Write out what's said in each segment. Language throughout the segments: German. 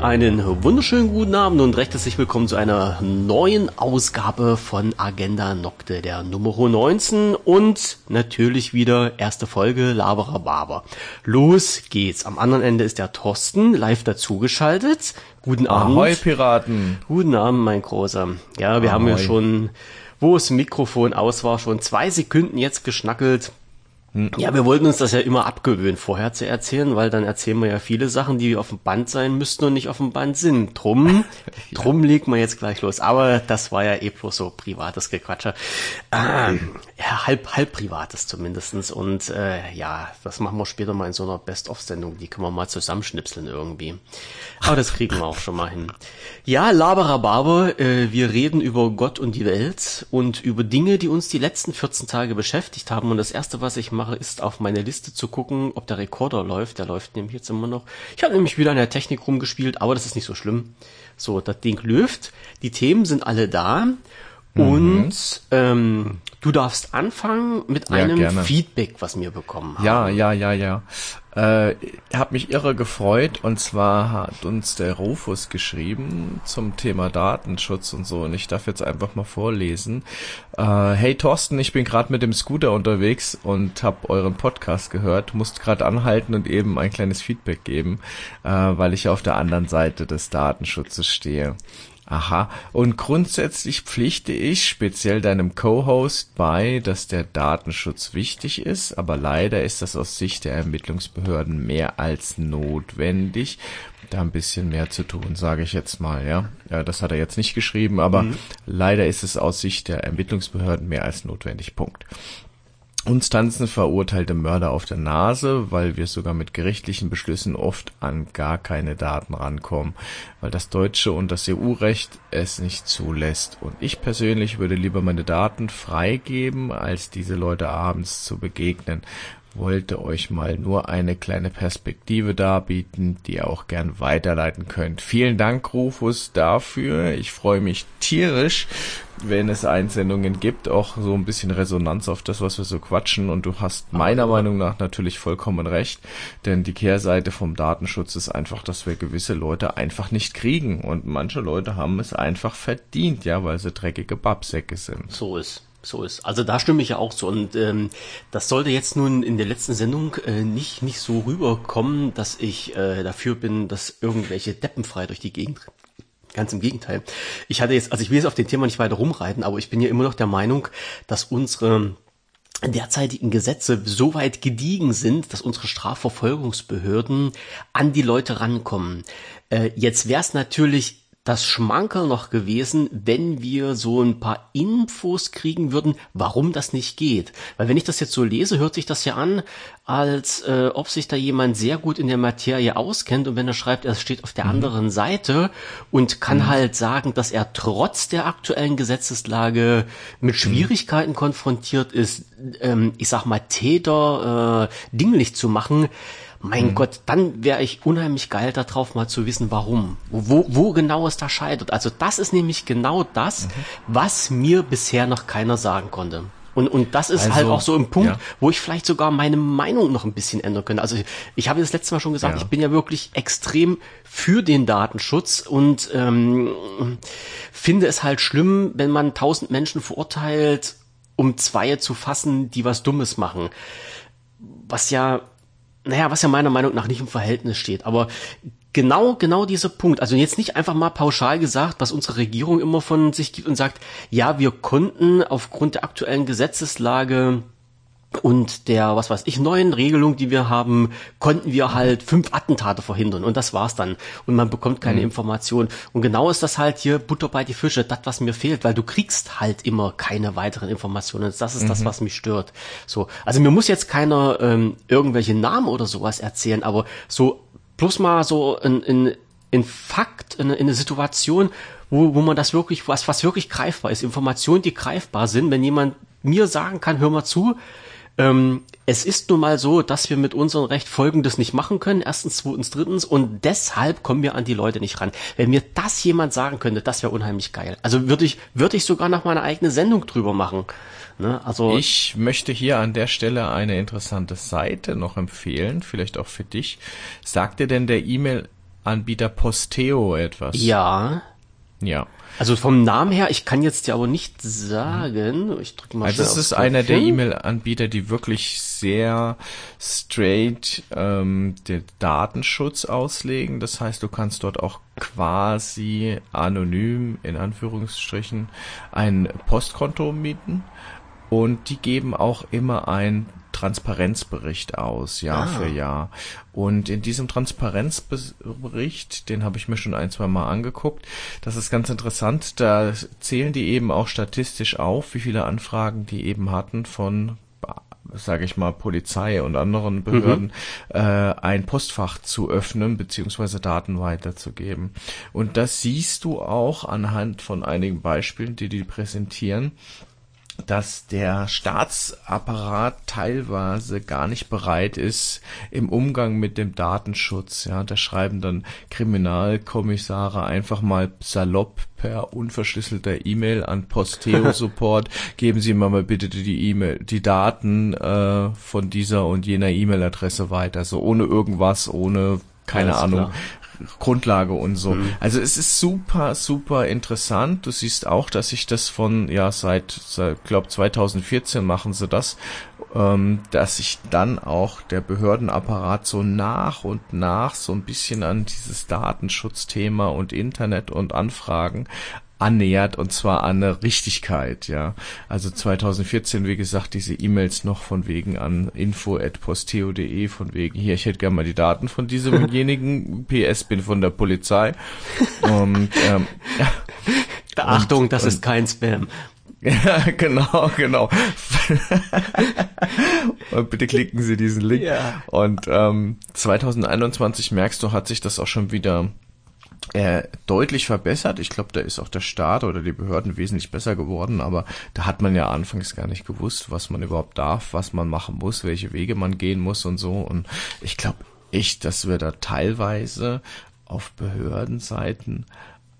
Einen wunderschönen guten Abend und recht herzlich willkommen zu einer neuen Ausgabe von Agenda Nocte, der Nummer 19 und natürlich wieder erste Folge Labera Barber. Los geht's. Am anderen Ende ist der Thorsten live dazugeschaltet. Guten Abend. Ahoi Piraten. Guten Abend, mein Großer. Ja, wir Ahoi. haben ja schon, wo das Mikrofon aus war, schon zwei Sekunden jetzt geschnackelt. Hm. Ja, wir wollten uns das ja immer abgewöhnen, vorher zu erzählen, weil dann erzählen wir ja viele Sachen, die auf dem Band sein müssten und nicht auf dem Band sind. Drum, ja. drum legen wir jetzt gleich los. Aber das war ja eh bloß so privates Gequatscher. Ähm, ja, halb, halb privates zumindestens. Und äh, ja, das machen wir später mal in so einer Best-of-Sendung. Die können wir mal zusammenschnipseln irgendwie. Aber das kriegen wir auch schon mal hin. Ja, Laberababer, äh, wir reden über Gott und die Welt und über Dinge, die uns die letzten 14 Tage beschäftigt haben. Und das Erste, was ich mache, ist auf meine Liste zu gucken, ob der Rekorder läuft. Der läuft nämlich jetzt immer noch. Ich habe nämlich wieder an der Technik rumgespielt, aber das ist nicht so schlimm. So, das Ding läuft. Die Themen sind alle da. Mhm. Und ähm, du darfst anfangen mit einem ja, Feedback, was wir bekommen haben. Ja, ja, ja, ja. Äh, habe mich irre gefreut und zwar hat uns der Rufus geschrieben zum Thema Datenschutz und so und ich darf jetzt einfach mal vorlesen. Äh, hey Thorsten, ich bin gerade mit dem Scooter unterwegs und habe euren Podcast gehört, musste gerade anhalten und eben ein kleines Feedback geben, äh, weil ich auf der anderen Seite des Datenschutzes stehe. Aha. Und grundsätzlich pflichte ich speziell deinem Co-Host bei, dass der Datenschutz wichtig ist, aber leider ist das aus Sicht der Ermittlungsbehörden mehr als notwendig. Da ein bisschen mehr zu tun, sage ich jetzt mal, ja. ja das hat er jetzt nicht geschrieben, aber mhm. leider ist es aus Sicht der Ermittlungsbehörden mehr als notwendig. Punkt. Uns tanzen verurteilte Mörder auf der Nase, weil wir sogar mit gerichtlichen Beschlüssen oft an gar keine Daten rankommen, weil das deutsche und das EU-Recht es nicht zulässt. Und ich persönlich würde lieber meine Daten freigeben, als diese Leute abends zu begegnen wollte euch mal nur eine kleine Perspektive darbieten, die ihr auch gern weiterleiten könnt. Vielen Dank, Rufus, dafür. Ich freue mich tierisch, wenn es Einsendungen gibt, auch so ein bisschen Resonanz auf das, was wir so quatschen. Und du hast meiner Aber Meinung nach natürlich vollkommen recht, denn die Kehrseite vom Datenschutz ist einfach, dass wir gewisse Leute einfach nicht kriegen. Und manche Leute haben es einfach verdient, ja, weil sie dreckige Babsäcke sind. So ist. So ist. Also da stimme ich ja auch so. Und ähm, das sollte jetzt nun in der letzten Sendung äh, nicht, nicht so rüberkommen, dass ich äh, dafür bin, dass irgendwelche Deppen frei durch die Gegend Ganz im Gegenteil. Ich hatte jetzt, also ich will jetzt auf dem Thema nicht weiter rumreiten, aber ich bin ja immer noch der Meinung, dass unsere derzeitigen Gesetze so weit gediegen sind, dass unsere Strafverfolgungsbehörden an die Leute rankommen. Äh, jetzt wäre es natürlich das Schmankerl noch gewesen, wenn wir so ein paar Infos kriegen würden, warum das nicht geht. Weil wenn ich das jetzt so lese, hört sich das ja an, als äh, ob sich da jemand sehr gut in der Materie auskennt und wenn er schreibt, er steht auf der mhm. anderen Seite und kann mhm. halt sagen, dass er trotz der aktuellen Gesetzeslage mit mhm. Schwierigkeiten mhm. konfrontiert ist, ähm, ich sag mal, Täter äh, dinglich zu machen, mein mhm. Gott, dann wäre ich unheimlich geil darauf, mal zu wissen, warum. Wo, wo genau es da scheitert. Also das ist nämlich genau das, mhm. was mir bisher noch keiner sagen konnte. Und, und das ist halt also, halt auch so ein Punkt, ja. wo ich vielleicht sogar meine Meinung noch ein bisschen ändern könnte. Also ich habe das letzte Mal schon gesagt, ja. ich bin ja wirklich extrem für den Datenschutz und ähm, finde es halt schlimm, wenn man tausend Menschen verurteilt, um zwei zu fassen, die was Dummes machen. Was ja naja, was ja meiner Meinung nach nicht im Verhältnis steht. Aber genau, genau dieser Punkt. Also jetzt nicht einfach mal pauschal gesagt, was unsere Regierung immer von sich gibt und sagt, ja, wir konnten aufgrund der aktuellen Gesetzeslage und der, was weiß ich, neuen Regelung, die wir haben, konnten wir halt fünf Attentate verhindern und das war's dann. Und man bekommt keine mhm. Information. Und genau ist das halt hier Butter bei die Fische, das, was mir fehlt, weil du kriegst halt immer keine weiteren Informationen. Das ist mhm. das, was mich stört. So, also mir muss jetzt keiner ähm, irgendwelche Namen oder sowas erzählen, aber so bloß mal so in, in, in Fakt, in, in eine Situation, wo, wo man das wirklich, was, was wirklich greifbar ist, Informationen, die greifbar sind, wenn jemand mir sagen kann, hör mal zu, ähm, es ist nun mal so, dass wir mit unserem Recht Folgendes nicht machen können. Erstens, zweitens, drittens. Und deshalb kommen wir an die Leute nicht ran. Wenn mir das jemand sagen könnte, das wäre unheimlich geil. Also würde ich, würde ich sogar noch mal eine eigene Sendung drüber machen. Ne? Also ich möchte hier an der Stelle eine interessante Seite noch empfehlen, vielleicht auch für dich. Sagt dir denn der E-Mail E-Mail-Anbieter Posteo etwas? Ja. Ja. Also vom Namen her, ich kann jetzt ja aber nicht sagen. Ich drücke mal Also es ist einer der. E-Mail-Anbieter, die wirklich sehr straight ähm, den Datenschutz auslegen. Das heißt, du kannst dort auch quasi anonym in Anführungsstrichen ein Postkonto mieten und die geben auch immer ein Transparenzbericht aus, Jahr Ah. für Jahr. Und in diesem Transparenzbericht, den habe ich mir schon ein, zwei Mal angeguckt, das ist ganz interessant, da zählen die eben auch statistisch auf, wie viele Anfragen die eben hatten von sage ich mal, Polizei und anderen Behörden äh, ein Postfach zu öffnen beziehungsweise Daten weiterzugeben. Und das siehst du auch anhand von einigen Beispielen, die die präsentieren, dass der Staatsapparat teilweise gar nicht bereit ist im Umgang mit dem Datenschutz. Ja, da schreiben dann Kriminalkommissare einfach mal salopp per unverschlüsselter E-Mail an Posteo Support, geben Sie mir mal bitte die E-Mail, die Daten äh, von dieser und jener E-Mail-Adresse weiter, so ohne irgendwas, ohne keine Alles Ahnung, klar. Grundlage und so. Mhm. Also es ist super, super interessant. Du siehst auch, dass sich das von, ja, seit, seit glaube 2014 machen sie das, ähm, dass sich dann auch der Behördenapparat so nach und nach so ein bisschen an dieses Datenschutzthema und Internet und Anfragen annähert und zwar an eine Richtigkeit, ja. Also 2014, wie gesagt, diese E-Mails noch von wegen an info@posteo.de von wegen hier, ich hätte gerne mal die Daten von diesemjenigen. PS bin von der Polizei. Und ähm, Achtung, das und- ist kein Spam. ja, genau, genau. und bitte klicken Sie diesen Link. Ja. Und ähm, 2021 merkst du, hat sich das auch schon wieder äh, deutlich verbessert. Ich glaube, da ist auch der Staat oder die Behörden wesentlich besser geworden, aber da hat man ja anfangs gar nicht gewusst, was man überhaupt darf, was man machen muss, welche Wege man gehen muss und so. Und ich glaube echt, dass wir da teilweise auf Behördenseiten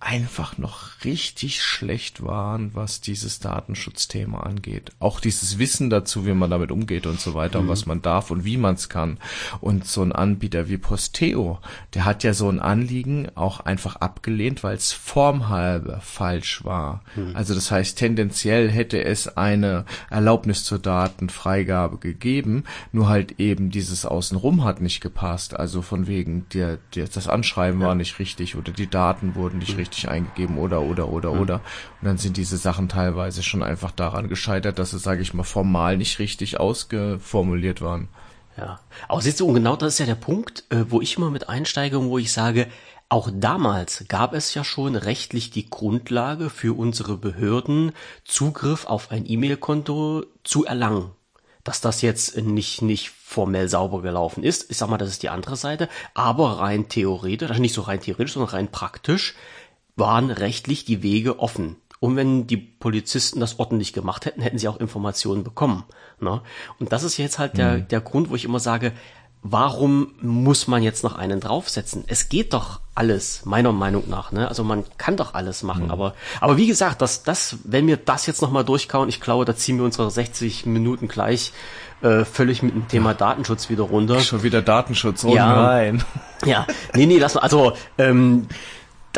einfach noch richtig schlecht waren, was dieses Datenschutzthema angeht. Auch dieses Wissen dazu, wie man damit umgeht und so weiter, und was man darf und wie man es kann. Und so ein Anbieter wie Posteo, der hat ja so ein Anliegen auch einfach abgelehnt, weil es formhalber falsch war. Also das heißt, tendenziell hätte es eine Erlaubnis zur Datenfreigabe gegeben, nur halt eben dieses Außenrum hat nicht gepasst. Also von wegen, der, der, das Anschreiben war nicht richtig oder die Daten wurden nicht richtig eingegeben oder, oder, oder, oder. Und dann sind diese Sachen teilweise schon einfach daran gescheitert, dass sie, sage ich mal, formal nicht richtig ausgeformuliert waren. Ja. Aber siehst du, und genau das ist ja der Punkt, äh, wo ich immer mit einsteige und wo ich sage, auch damals gab es ja schon rechtlich die Grundlage für unsere Behörden, Zugriff auf ein E-Mail-Konto zu erlangen. Dass das jetzt nicht, nicht formell sauber gelaufen ist, ich sag mal, das ist die andere Seite, aber rein theoretisch, also nicht so rein theoretisch, sondern rein praktisch, waren rechtlich die Wege offen. Und wenn die Polizisten das ordentlich gemacht hätten, hätten sie auch Informationen bekommen. Ne? Und das ist jetzt halt der, der Grund, wo ich immer sage, warum muss man jetzt noch einen draufsetzen? Es geht doch alles, meiner Meinung nach. Ne? Also man kann doch alles machen. Aber, aber wie gesagt, das, das, wenn wir das jetzt nochmal durchkauen, ich glaube, da ziehen wir unsere 60 Minuten gleich äh, völlig mit dem Thema Datenschutz wieder runter. Schon wieder Datenschutz. Oh Ja. nein. Ja, nee, nee, lass mal, also, ähm,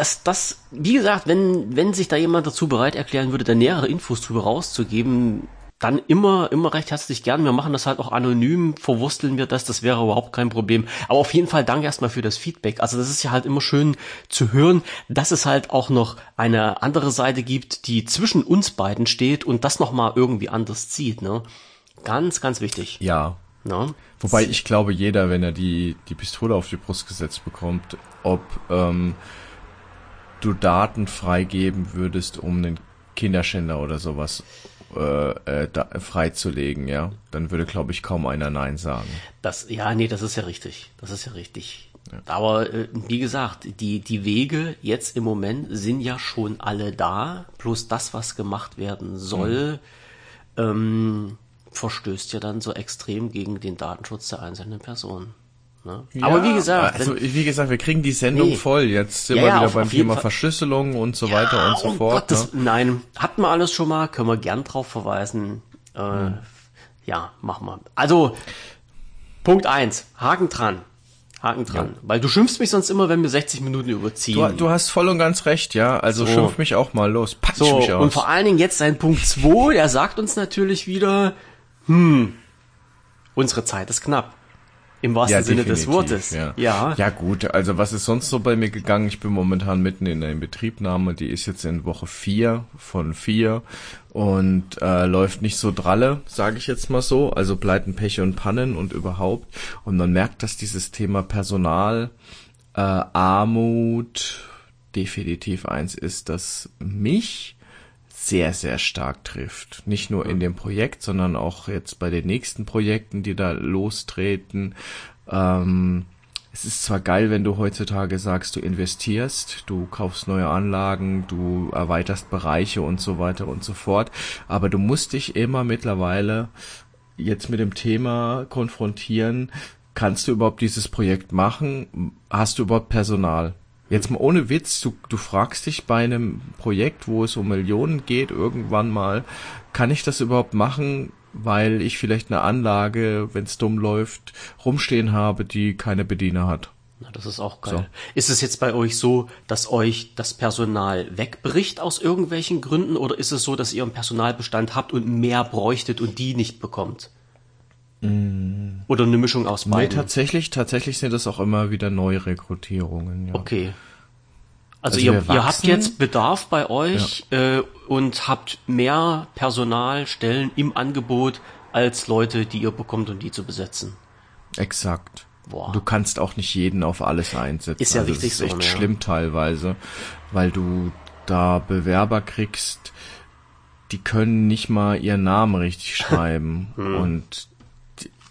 das, das, wie gesagt, wenn, wenn sich da jemand dazu bereit erklären würde, da nähere Infos drüber rauszugeben, dann immer, immer recht herzlich gern. Wir machen das halt auch anonym, verwursteln wir das, das wäre überhaupt kein Problem. Aber auf jeden Fall danke erstmal für das Feedback. Also das ist ja halt immer schön zu hören, dass es halt auch noch eine andere Seite gibt, die zwischen uns beiden steht und das nochmal irgendwie anders zieht, ne? Ganz, ganz wichtig. Ja. Ne? Wobei ich glaube, jeder, wenn er die, die Pistole auf die Brust gesetzt bekommt, ob ähm, du Daten freigeben würdest, um einen Kinderschänder oder sowas äh, äh, da, freizulegen, ja, dann würde, glaube ich, kaum einer Nein sagen. Das, ja, nee, das ist ja richtig. Das ist ja richtig. Aber äh, wie gesagt, die, die Wege jetzt im Moment sind ja schon alle da. Plus das, was gemacht werden soll, ähm, verstößt ja dann so extrem gegen den Datenschutz der einzelnen Person. Ne? Aber wie gesagt, also wie gesagt, wir kriegen die Sendung Nee. voll. Jetzt sind Ja, wir ja, wieder auf- beim auf Thema. Verschlüsselung und so weiter und so fort. Gottes, ne? Nein, hatten wir alles schon mal, können wir gern drauf verweisen. Äh, Ja, machen wir. Also, Punkt eins, Haken dran. Haken dran. Ja. Weil du schimpfst mich sonst immer, wenn wir 60 Minuten überziehen. Du, du hast voll und ganz recht, ja. Also so. schimpf mich auch mal los. Patsch so, mich aus. Und vor allen Dingen jetzt sein Punkt 2, der sagt uns natürlich wieder, hm, unsere Zeit ist knapp. Im wahrsten ja, Sinne des Wortes. Ja. ja. Ja gut, also was ist sonst so bei mir gegangen? Ich bin momentan mitten in der Betriebnahme, die ist jetzt in Woche vier von vier und äh, läuft nicht so dralle, sage ich jetzt mal so. Also Pleiten, Pech und Pannen und überhaupt. Und man merkt, dass dieses Thema Personal, äh, Armut definitiv eins ist, das mich sehr, sehr stark trifft. Nicht nur in dem Projekt, sondern auch jetzt bei den nächsten Projekten, die da lostreten. Ähm, es ist zwar geil, wenn du heutzutage sagst, du investierst, du kaufst neue Anlagen, du erweiterst Bereiche und so weiter und so fort, aber du musst dich immer mittlerweile jetzt mit dem Thema konfrontieren, kannst du überhaupt dieses Projekt machen? Hast du überhaupt Personal? Jetzt mal ohne Witz, du, du fragst dich bei einem Projekt, wo es um Millionen geht, irgendwann mal, kann ich das überhaupt machen, weil ich vielleicht eine Anlage, wenn es dumm läuft, rumstehen habe, die keine Bediener hat. Na, das ist auch geil. So. Ist es jetzt bei euch so, dass euch das Personal wegbricht aus irgendwelchen Gründen oder ist es so, dass ihr einen Personalbestand habt und mehr bräuchtet und die nicht bekommt? Mm. Oder eine Mischung aus beiden? Nee, tatsächlich, tatsächlich sind das auch immer wieder Neurekrutierungen. Ja. Okay. Also, also ihr, ihr, habt jetzt Bedarf bei euch ja. äh, und habt mehr Personalstellen im Angebot als Leute, die ihr bekommt, um die zu besetzen. Exakt. Boah. Du kannst auch nicht jeden auf alles einsetzen. Ist ja also richtig das ist echt so, ja. schlimm teilweise, weil du da Bewerber kriegst, die können nicht mal ihren Namen richtig schreiben hm. und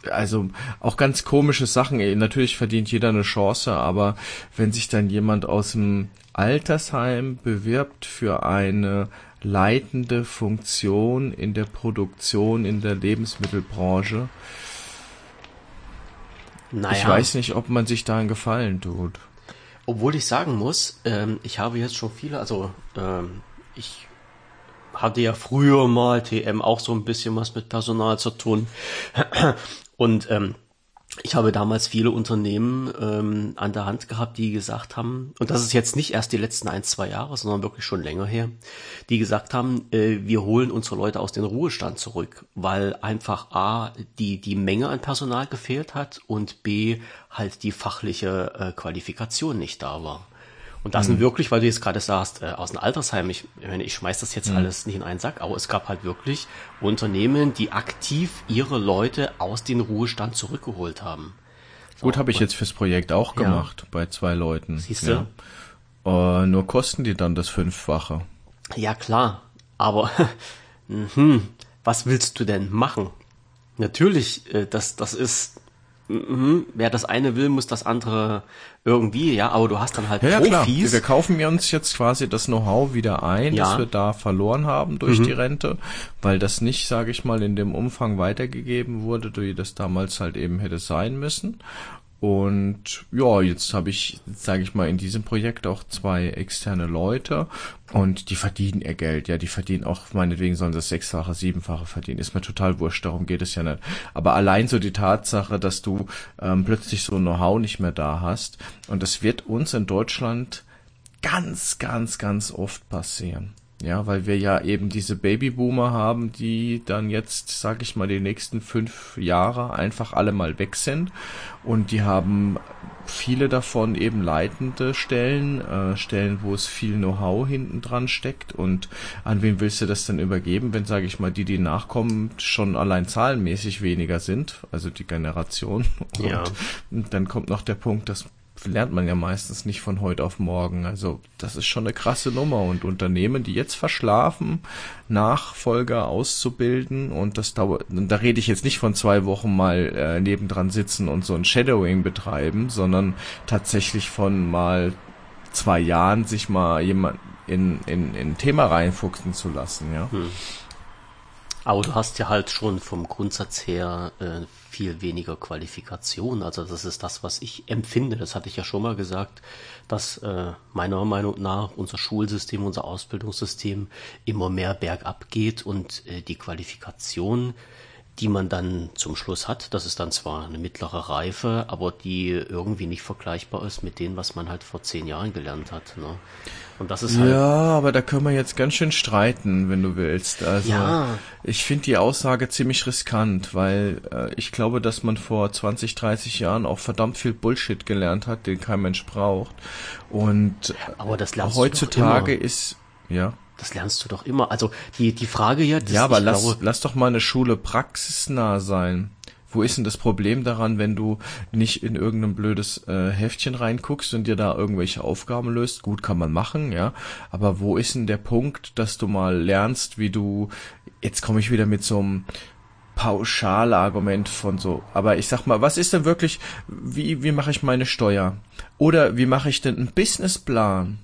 also auch ganz komische Sachen. Natürlich verdient jeder eine Chance, aber wenn sich dann jemand aus dem Altersheim bewirbt für eine leitende Funktion in der Produktion in der Lebensmittelbranche, naja. ich weiß nicht, ob man sich da einen Gefallen tut. Obwohl ich sagen muss, ähm, ich habe jetzt schon viele, also ähm, ich hatte ja früher mal TM auch so ein bisschen was mit Personal zu tun. Und ähm, ich habe damals viele Unternehmen ähm, an der Hand gehabt, die gesagt haben, und das ist jetzt nicht erst die letzten ein, zwei Jahre, sondern wirklich schon länger her, die gesagt haben, äh, wir holen unsere Leute aus dem Ruhestand zurück, weil einfach A, die, die Menge an Personal gefehlt hat und B, halt die fachliche äh, Qualifikation nicht da war. Und das mhm. sind wirklich, weil du jetzt gerade sagst, äh, aus dem Altersheim, ich, ich, schmeiß das jetzt mhm. alles nicht in einen Sack, aber es gab halt wirklich Unternehmen, die aktiv ihre Leute aus dem Ruhestand zurückgeholt haben. So, Gut, habe ich jetzt fürs Projekt auch gemacht, ja. bei zwei Leuten. Siehst du? Ja. Äh, nur kosten die dann das Fünffache. Ja, klar. Aber hm, was willst du denn machen? Natürlich, äh, das, das ist mhm, wer das eine will, muss das andere irgendwie, ja, aber du hast dann halt ja, Profis. Ja, wir kaufen uns jetzt quasi das Know-how wieder ein, ja. das wir da verloren haben durch mhm. die Rente, weil das nicht, sage ich mal, in dem Umfang weitergegeben wurde, wie das damals halt eben hätte sein müssen. Und ja, jetzt habe ich, sage ich mal, in diesem Projekt auch zwei externe Leute und die verdienen ihr Geld. Ja, die verdienen auch, meinetwegen sollen sie das sechsfache, siebenfache verdienen. Ist mir total wurscht, darum geht es ja nicht. Aber allein so die Tatsache, dass du ähm, plötzlich so Know-how nicht mehr da hast und das wird uns in Deutschland ganz, ganz, ganz oft passieren. Ja, weil wir ja eben diese Babyboomer haben, die dann jetzt, sag ich mal, die nächsten fünf Jahre einfach alle mal weg sind. Und die haben viele davon eben leitende Stellen, äh, Stellen, wo es viel Know-how hinten dran steckt. Und an wen willst du das denn übergeben, wenn, sage ich mal, die, die nachkommen, schon allein zahlenmäßig weniger sind, also die Generation. Und ja. dann kommt noch der Punkt, dass lernt man ja meistens nicht von heute auf morgen. Also das ist schon eine krasse Nummer. Und Unternehmen, die jetzt verschlafen, Nachfolger auszubilden und das dauert, da rede ich jetzt nicht von zwei Wochen mal äh, nebendran sitzen und so ein Shadowing betreiben, sondern tatsächlich von mal zwei Jahren sich mal jemand in, in, in ein Thema reinfuchsen zu lassen, ja. Hm. Aber du hast ja halt schon vom Grundsatz her äh, viel weniger Qualifikation. Also das ist das, was ich empfinde. Das hatte ich ja schon mal gesagt, dass äh, meiner Meinung nach unser Schulsystem, unser Ausbildungssystem immer mehr bergab geht und äh, die Qualifikation die man dann zum Schluss hat. Das ist dann zwar eine mittlere Reife, aber die irgendwie nicht vergleichbar ist mit dem, was man halt vor zehn Jahren gelernt hat. Ne? Und das ist halt. Ja, aber da können wir jetzt ganz schön streiten, wenn du willst. Also ja. ich finde die Aussage ziemlich riskant, weil äh, ich glaube, dass man vor 20, 30 Jahren auch verdammt viel Bullshit gelernt hat, den kein Mensch braucht. Und aber das heutzutage ist ja. Das lernst du doch immer. Also die, die Frage ja. Ja, aber lass, glaube, lass doch mal eine Schule praxisnah sein. Wo ist denn das Problem daran, wenn du nicht in irgendein blödes äh, Heftchen reinguckst und dir da irgendwelche Aufgaben löst? Gut, kann man machen, ja. Aber wo ist denn der Punkt, dass du mal lernst, wie du, jetzt komme ich wieder mit so einem Pauschalargument von so, aber ich sag mal, was ist denn wirklich, wie, wie mache ich meine Steuer? Oder wie mache ich denn einen Businessplan?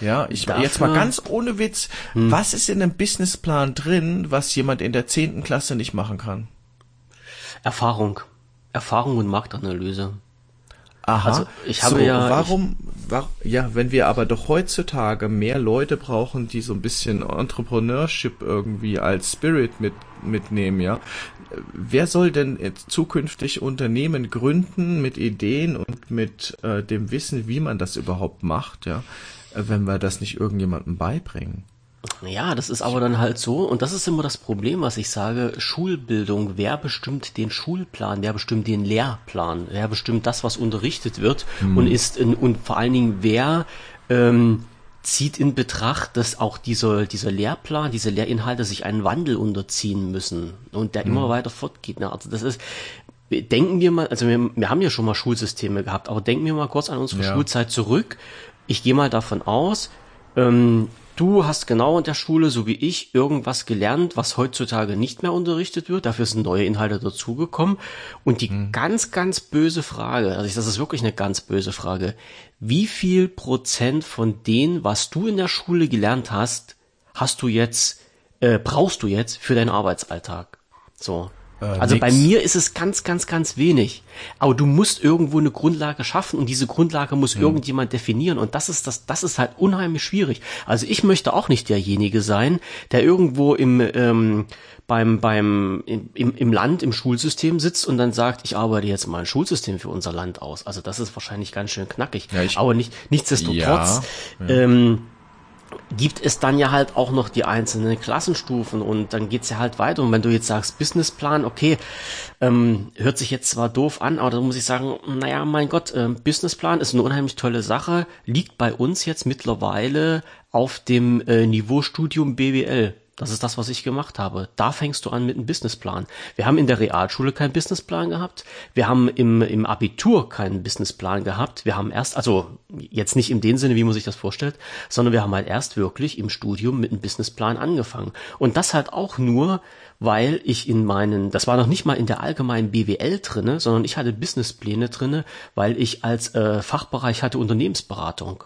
Ja, ich Dafür, jetzt mal ganz ohne Witz, hm. was ist in einem Businessplan drin, was jemand in der zehnten Klasse nicht machen kann? Erfahrung. Erfahrung und Marktanalyse. Aha. Also ich habe so, ja. Warum, war, ja, wenn wir aber doch heutzutage mehr Leute brauchen, die so ein bisschen Entrepreneurship irgendwie als Spirit mit, mitnehmen, ja. Wer soll denn jetzt zukünftig Unternehmen gründen mit Ideen und mit äh, dem Wissen, wie man das überhaupt macht, ja? Wenn wir das nicht irgendjemandem beibringen. Ja, das ist aber dann halt so, und das ist immer das Problem, was ich sage, Schulbildung, wer bestimmt den Schulplan, wer bestimmt den Lehrplan, wer bestimmt das, was unterrichtet wird hm. und ist in, und vor allen Dingen wer ähm, zieht in Betracht, dass auch dieser, dieser Lehrplan, diese Lehrinhalte sich einen Wandel unterziehen müssen und der hm. immer weiter fortgeht. Ne? Also das ist, denken wir mal, also wir, wir haben ja schon mal Schulsysteme gehabt, aber denken wir mal kurz an unsere ja. Schulzeit zurück ich gehe mal davon aus, ähm, du hast genau in der Schule, so wie ich, irgendwas gelernt, was heutzutage nicht mehr unterrichtet wird. Dafür sind neue Inhalte dazugekommen. Und die mhm. ganz, ganz böse Frage, also das ist wirklich eine ganz böse Frage, wie viel Prozent von dem, was du in der Schule gelernt hast, hast du jetzt, äh, brauchst du jetzt für deinen Arbeitsalltag? So. Äh, also nix. bei mir ist es ganz, ganz, ganz wenig. Aber du musst irgendwo eine Grundlage schaffen und diese Grundlage muss hm. irgendjemand definieren und das ist das, das ist halt unheimlich schwierig. Also ich möchte auch nicht derjenige sein, der irgendwo im ähm, beim beim im, im Land im Schulsystem sitzt und dann sagt, ich arbeite jetzt mal ein Schulsystem für unser Land aus. Also das ist wahrscheinlich ganz schön knackig. Ja, ich, Aber nicht nichtsdestotrotz. Ja, ja. Ähm, gibt es dann ja halt auch noch die einzelnen Klassenstufen und dann geht's ja halt weiter. Und wenn du jetzt sagst, Businessplan, okay, ähm, hört sich jetzt zwar doof an, aber da muss ich sagen, naja, mein Gott, äh, Businessplan ist eine unheimlich tolle Sache, liegt bei uns jetzt mittlerweile auf dem äh, Niveaustudium BWL. Das ist das, was ich gemacht habe. Da fängst du an mit einem Businessplan. Wir haben in der Realschule keinen Businessplan gehabt. Wir haben im, im Abitur keinen Businessplan gehabt. Wir haben erst, also jetzt nicht in dem Sinne, wie man sich das vorstellt, sondern wir haben halt erst wirklich im Studium mit einem Businessplan angefangen. Und das halt auch nur, weil ich in meinen, das war noch nicht mal in der allgemeinen BWL drinne, sondern ich hatte Businesspläne drinne, weil ich als äh, Fachbereich hatte Unternehmensberatung.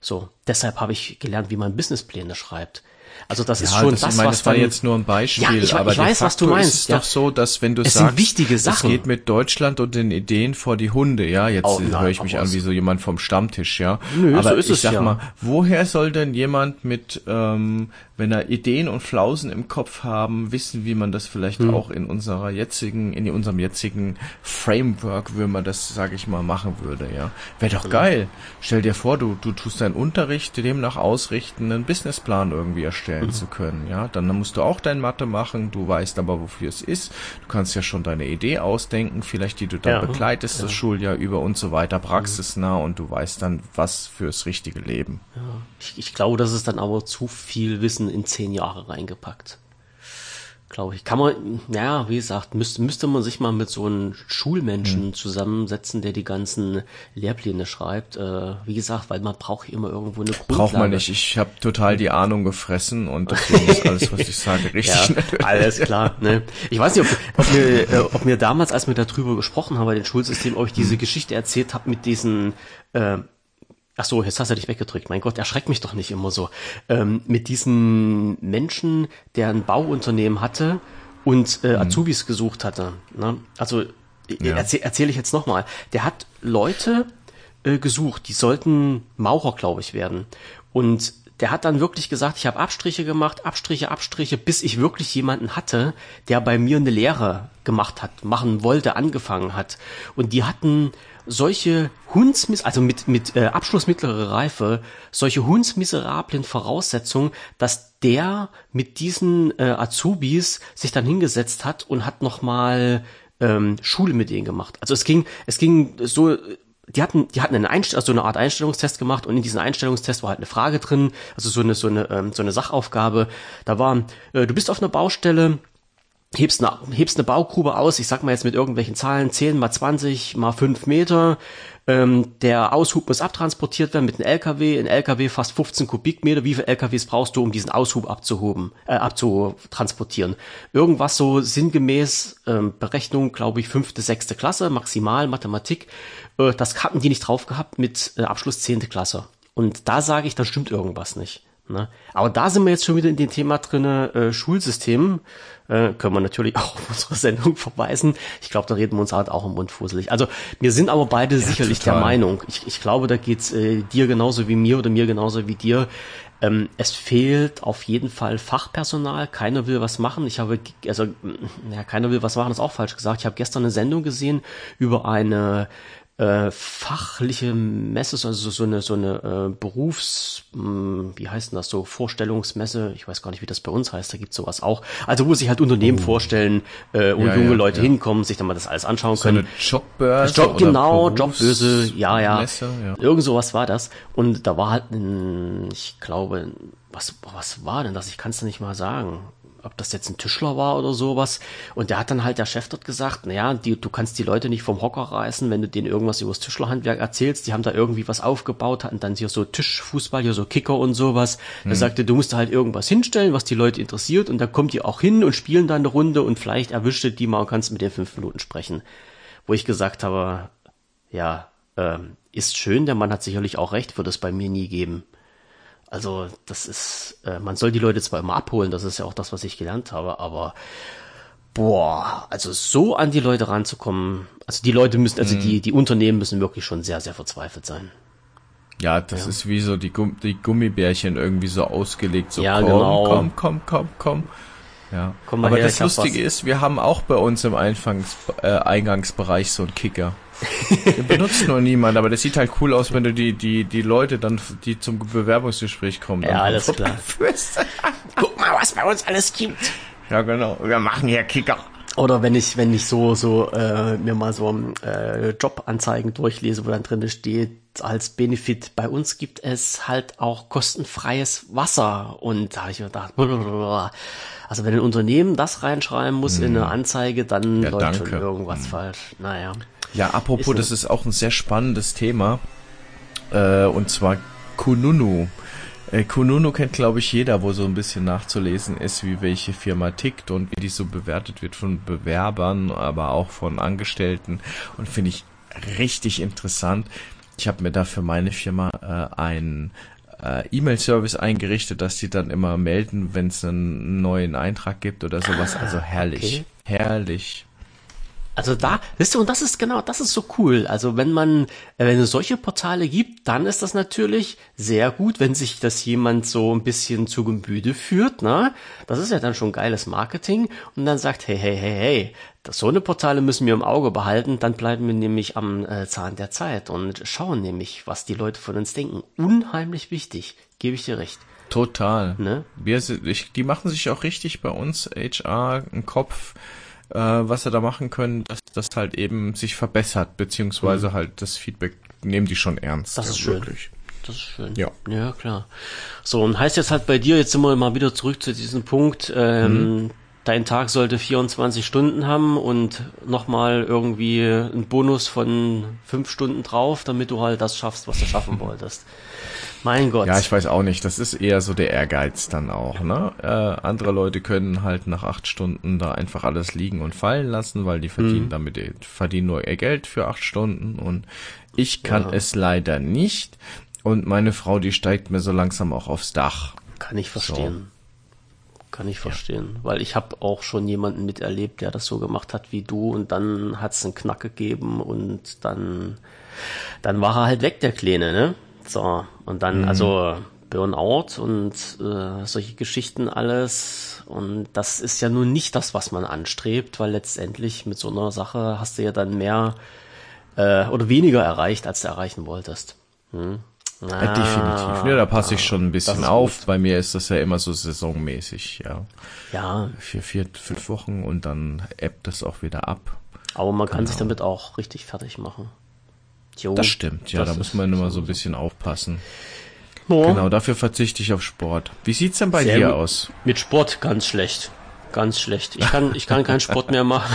So, deshalb habe ich gelernt, wie man Businesspläne schreibt. Also das ja, ist schon das, das, ich meine, was das war jetzt nur ein Beispiel, ja, ich, aber ich weiß, was du meinst. ist ja. doch so, dass wenn du es sagst, sind wichtige Sachen. es geht mit Deutschland und den Ideen vor die Hunde, ja, jetzt oh, höre ich mich an wie so jemand vom Stammtisch, ja. Nö, aber so ist ich es, sag ja. mal, woher soll denn jemand mit ähm, wenn er Ideen und Flausen im Kopf haben, wissen, wie man das vielleicht hm. auch in unserer jetzigen, in unserem jetzigen Framework, wie man das, sage ich mal, machen würde, ja. Wäre doch geil. Stell dir vor, du, du tust deinen Unterricht demnach ausrichten, einen Businessplan irgendwie erstellen mhm. zu können, ja. Dann musst du auch dein Mathe machen, du weißt aber, wofür es ist. Du kannst ja schon deine Idee ausdenken, vielleicht die du dann ja. begleitest, ja. das Schuljahr über und so weiter, praxisnah und du weißt dann, was fürs richtige Leben. Ja. Ich, ich glaube, das ist dann aber zu viel Wissen in zehn Jahre reingepackt. Glaube ich. Kann man, ja, wie gesagt, müsste, müsste man sich mal mit so einem Schulmenschen hm. zusammensetzen, der die ganzen Lehrpläne schreibt. Äh, wie gesagt, weil man braucht immer irgendwo eine Grundlage. Braucht man nicht. Ich habe total die Ahnung gefressen und deswegen ist alles, was ich sage, richtig. Ja, alles klar. Ne? Ich weiß nicht, ob, ob, mir, äh, ob mir damals, als wir darüber gesprochen haben bei den Schulsystemen, euch diese hm. Geschichte erzählt habe mit diesen äh, Ach so, jetzt hast du dich weggedrückt. Mein Gott, erschreck mich doch nicht immer so. Ähm, mit diesem Menschen, der ein Bauunternehmen hatte und äh, mhm. Azubis gesucht hatte. Ne? Also ja. erzähle erzähl ich jetzt nochmal. Der hat Leute äh, gesucht, die sollten Maurer, glaube ich, werden. Und der hat dann wirklich gesagt, ich habe Abstriche gemacht, Abstriche, Abstriche, bis ich wirklich jemanden hatte, der bei mir eine Lehre gemacht hat, machen wollte, angefangen hat. Und die hatten solche Hundsmiss, also mit, mit äh, Abschluss mittlere Reife, solche hundsmiserablen Voraussetzungen, dass der mit diesen äh, Azubis sich dann hingesetzt hat und hat nochmal ähm, Schule mit denen gemacht. Also es ging, es ging so, die hatten, die hatten eine Einst also eine Art Einstellungstest gemacht und in diesem Einstellungstest war halt eine Frage drin, also so eine, so eine, ähm, so eine Sachaufgabe. Da war, äh, du bist auf einer Baustelle, hebst eine, hebst eine Baugrube aus, ich sag mal jetzt mit irgendwelchen Zahlen, 10 mal 20 mal 5 Meter, ähm, der Aushub muss abtransportiert werden mit einem LKW, ein LKW fast 15 Kubikmeter, wie viele LKWs brauchst du, um diesen Aushub abzuhoben, äh, abzutransportieren? Irgendwas so sinngemäß, ähm, Berechnung, glaube ich, fünfte, sechste Klasse, maximal Mathematik, äh, das hatten die nicht drauf gehabt mit äh, Abschluss zehnte Klasse. Und da sage ich, da stimmt irgendwas nicht. Ne? Aber da sind wir jetzt schon wieder in dem Thema drinne äh, Schulsystem. Äh, können wir natürlich auch auf unsere Sendung verweisen. Ich glaube, da reden wir uns halt auch im Mund fusselig. Also wir sind aber beide ja, sicherlich total. der Meinung. Ich, ich glaube, da geht's äh, dir genauso wie mir oder mir genauso wie dir. Ähm, es fehlt auf jeden Fall Fachpersonal. Keiner will was machen. Ich habe, also, ja, keiner will was machen, ist auch falsch gesagt. Ich habe gestern eine Sendung gesehen über eine äh, fachliche Messe, also so eine so eine äh, Berufs, mh, hm, wie heißt denn das so Vorstellungsmesse? Ich weiß gar nicht, wie das bei uns heißt. Da gibt's sowas auch. Also wo sich halt Unternehmen oh. vorstellen, äh, wo ja, junge ja, Leute ja. hinkommen, sich dann mal das alles anschauen so können. Eine Jobbörse. Job, genau, Jobbörse, ja, ja. Messe, ja. Irgend sowas war das. Und da war halt ein, ich glaube, was was war denn das? Ich kann es nicht mal sagen ob das jetzt ein Tischler war oder sowas. Und der hat dann halt der Chef dort gesagt, naja, die, du kannst die Leute nicht vom Hocker reißen, wenn du denen irgendwas über das Tischlerhandwerk erzählst. Die haben da irgendwie was aufgebaut, hatten dann hier so Tischfußball, hier so Kicker und sowas. Mhm. Er sagte, du musst da halt irgendwas hinstellen, was die Leute interessiert und dann kommt die auch hin und spielen da eine Runde und vielleicht erwischt die mal und kannst mit den fünf Minuten sprechen. Wo ich gesagt habe, ja, ähm, ist schön, der Mann hat sicherlich auch recht, wird es bei mir nie geben. Also das ist, äh, man soll die Leute zwar immer abholen, das ist ja auch das, was ich gelernt habe, aber boah, also so an die Leute ranzukommen, also die Leute müssen, also mhm. die, die Unternehmen müssen wirklich schon sehr, sehr verzweifelt sein. Ja, das ja. ist wie so die, Gumm die Gummibärchen irgendwie so ausgelegt, so ja, komm, genau. komm, komm, komm, komm. Ja. Komm Aber her, das Lustige ist, wir haben auch bei uns im Einfangs äh, Eingangsbereich so einen Kicker. Den benutzt nur niemand, aber das sieht halt cool aus, wenn du die, die, die Leute dann, die zum Bewerbungsgespräch kommen. Ja, alles klar. Guck mal, was bei uns alles gibt. Ja, genau. Wir machen hier Kicker. Oder wenn ich, wenn ich so, so äh, mir mal so äh, Jobanzeigen durchlese, wo dann drin steht, als Benefit, bei uns gibt es halt auch kostenfreies Wasser. Und da habe ich mir gedacht, also wenn ein Unternehmen das reinschreiben muss hm. in eine Anzeige, dann ja, läuft danke. schon irgendwas hm. falsch. Naja. Ja, apropos, ist das ist auch ein sehr spannendes Thema. Äh, und zwar Kununu. Äh, Kununu kennt, glaube ich, jeder, wo so ein bisschen nachzulesen ist, wie welche Firma tickt und wie die so bewertet wird von Bewerbern, aber auch von Angestellten. Und finde ich richtig interessant. Ich habe mir da für meine Firma äh, einen äh, E-Mail-Service eingerichtet, dass die dann immer melden, wenn es einen neuen Eintrag gibt oder sowas. Also herrlich. Okay. Herrlich. Also da, wisst ihr, und das ist genau, das ist so cool. Also wenn man, äh, wenn es solche Portale gibt, dann ist das natürlich sehr gut, wenn sich das jemand so ein bisschen zu Gemüte führt, ne? Das ist ja dann schon geiles Marketing und dann sagt, hey, hey, hey, hey, das, so eine Portale müssen wir im Auge behalten, dann bleiben wir nämlich am äh, Zahn der Zeit und schauen nämlich, was die Leute von uns denken. Unheimlich wichtig, gebe ich dir recht. Total. Ne? Wir, ich, die machen sich auch richtig bei uns, HR, einen Kopf, äh, was sie da machen können, dass das halt eben sich verbessert, beziehungsweise mhm. halt das Feedback nehmen die schon ernst. Das ist schön. Wirklich. Das ist schön. Ja. Ja, klar. So, und heißt jetzt halt bei dir, jetzt sind wir mal wieder zurück zu diesem Punkt, ähm, mhm. dein Tag sollte 24 Stunden haben und nochmal irgendwie ein Bonus von fünf Stunden drauf, damit du halt das schaffst, was du schaffen wolltest. Mein Gott. Ja, ich weiß auch nicht. Das ist eher so der Ehrgeiz dann auch. Ne? Äh, andere Leute können halt nach acht Stunden da einfach alles liegen und fallen lassen, weil die verdienen mhm. damit verdienen nur ihr Geld für acht Stunden und ich kann ja. es leider nicht. Und meine Frau, die steigt mir so langsam auch aufs Dach. Kann ich verstehen. So. Kann ich verstehen, ja. weil ich habe auch schon jemanden miterlebt, der das so gemacht hat wie du und dann hat es einen Knack gegeben und dann dann war er halt weg der Kleine, ne? So, und dann, mhm. also Burnout und äh, solche Geschichten alles. Und das ist ja nun nicht das, was man anstrebt, weil letztendlich mit so einer Sache hast du ja dann mehr äh, oder weniger erreicht, als du erreichen wolltest. Hm? Ah, ja, definitiv. Ja, da passe ich schon ein bisschen auf. Gut. Bei mir ist das ja immer so saisonmäßig, ja. Ja. Vier, vier, fünf Wochen und dann ebbt das auch wieder ab. Aber man kann genau. sich damit auch richtig fertig machen. Jo, das stimmt, ja, das da muss man immer so ein bisschen aufpassen. Oh. Genau, dafür verzichte ich auf Sport. Wie sieht's denn bei Sehr dir aus? Mit Sport ganz schlecht. Ganz schlecht. Ich kann, ich kann keinen Sport mehr machen.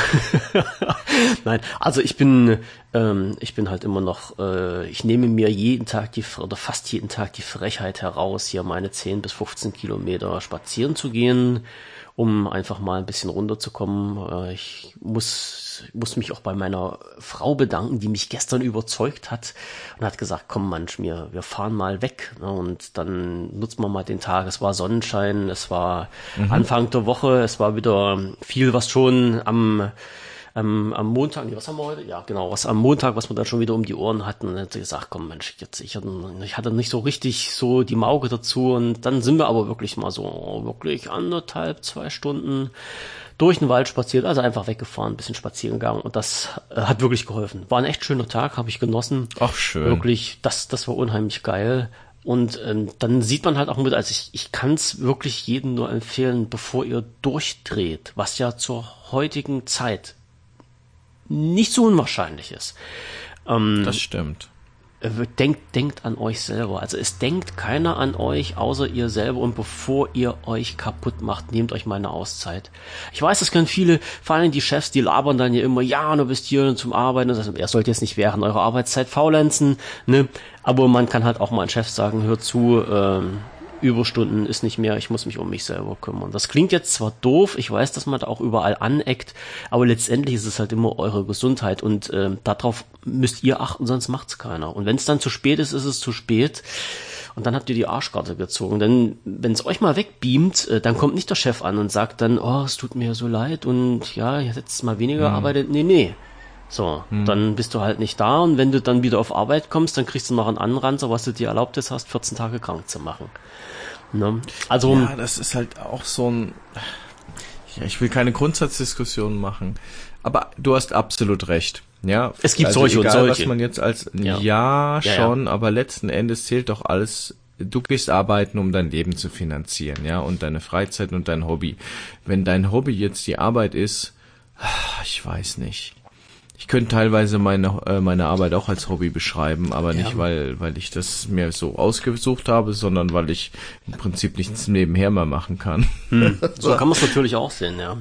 Nein, also ich bin, ähm, ich bin halt immer noch, äh, ich nehme mir jeden Tag die, oder fast jeden Tag die Frechheit heraus, hier meine 10 bis 15 Kilometer spazieren zu gehen um einfach mal ein bisschen runterzukommen. Äh, ich muss, muss mich auch bei meiner Frau bedanken, die mich gestern überzeugt hat und hat gesagt, komm Mensch, wir, wir fahren mal weg. Ne? Und dann nutzen wir mal den Tag. Es war Sonnenschein, es war mhm. Anfang der Woche, es war wieder viel, was schon am ähm, am Montag, nee, was haben wir heute? Ja, genau, was am Montag, was wir dann schon wieder um die Ohren hatten. Und dann hat sie gesagt, komm Mensch, jetzt, ich hatte, ich hatte nicht so richtig so die Mauge dazu. Und dann sind wir aber wirklich mal so, wirklich anderthalb, zwei Stunden durch den Wald spaziert, also einfach weggefahren, ein bisschen spazieren gegangen und das äh, hat wirklich geholfen. War ein echt schöner Tag, habe ich genossen. Ach schön. Wirklich, das, das war unheimlich geil. Und ähm, dann sieht man halt auch mit, also ich, ich kann es wirklich jedem nur empfehlen, bevor ihr durchdreht, was ja zur heutigen Zeit nicht so unwahrscheinlich ist. Ähm, das stimmt. Denkt, denkt an euch selber. Also es denkt keiner an euch, außer ihr selber. Und bevor ihr euch kaputt macht, nehmt euch mal eine Auszeit. Ich weiß, das können viele, vor allem die Chefs, die labern dann ja immer, ja, du bist hier zum Arbeiten. Das heißt, er sollte jetzt nicht während eurer Arbeitszeit faulenzen, ne? Aber man kann halt auch mal ein Chef sagen, hör zu, ähm, Überstunden ist nicht mehr, ich muss mich um mich selber kümmern. Das klingt jetzt zwar doof, ich weiß, dass man da auch überall aneckt, aber letztendlich ist es halt immer eure Gesundheit und äh, darauf müsst ihr achten, sonst macht's keiner. Und wenn es dann zu spät ist, ist es zu spät. Und dann habt ihr die Arschkarte gezogen. Denn wenn es euch mal wegbeamt, äh, dann kommt nicht der Chef an und sagt dann, oh, es tut mir so leid und ja, hättet mal weniger mhm. arbeitet. Nee, nee. So, hm. dann bist du halt nicht da und wenn du dann wieder auf Arbeit kommst, dann kriegst du noch einen Anranzer, was du dir erlaubt hast, 14 Tage krank zu machen. Ne? Also ja, das ist halt auch so ein. Ja, ich will keine Grundsatzdiskussion machen, aber du hast absolut recht. Ja, es gibt also solche egal, und solche. Was man jetzt als ja, ja schon, ja, aber letzten Endes zählt doch alles. Du gehst arbeiten, um dein Leben zu finanzieren, ja, und deine Freizeit und dein Hobby. Wenn dein Hobby jetzt die Arbeit ist, ich weiß nicht ich könnte teilweise meine, äh, meine Arbeit auch als Hobby beschreiben, aber ja. nicht, weil, weil ich das mir so ausgesucht habe, sondern weil ich im Prinzip nichts nebenher mehr machen kann. Hm. So kann man es natürlich auch sehen, ja.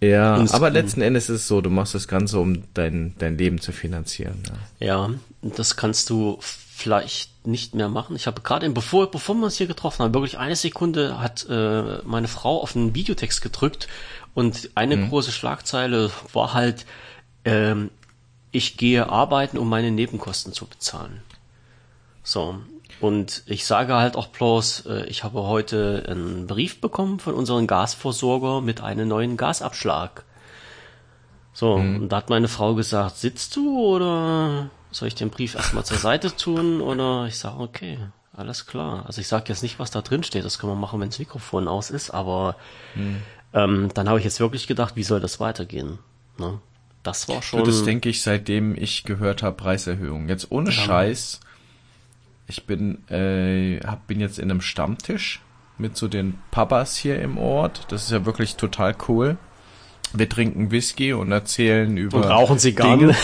Ja, Ins aber letzten Endes ist es so, du machst das Ganze, um dein, dein Leben zu finanzieren. Ja. ja, das kannst du vielleicht nicht mehr machen. Ich habe gerade, bevor, bevor wir uns hier getroffen haben, wirklich eine Sekunde hat äh, meine Frau auf einen Videotext gedrückt und eine mhm. große Schlagzeile war halt, ähm, ich gehe arbeiten, um meine Nebenkosten zu bezahlen. So. Und ich sage halt auch bloß, äh, ich habe heute einen Brief bekommen von unserem Gasversorger mit einem neuen Gasabschlag. So, mhm. und da hat meine Frau gesagt, sitzt du oder soll ich den Brief erstmal zur Seite tun? Oder ich sage, okay, alles klar. Also ich sage jetzt nicht, was da drin steht, das können wir machen, wenn das Mikrofon aus ist, aber mhm. ähm, dann habe ich jetzt wirklich gedacht, wie soll das weitergehen? Ne? Das war schon. das denke ich, seitdem ich gehört habe, Preiserhöhung. Jetzt ohne ja. Scheiß. Ich bin, äh, hab, bin jetzt in einem Stammtisch mit so den Papas hier im Ort. Das ist ja wirklich total cool. Wir trinken Whisky und erzählen über. Und rauchen Zigarren.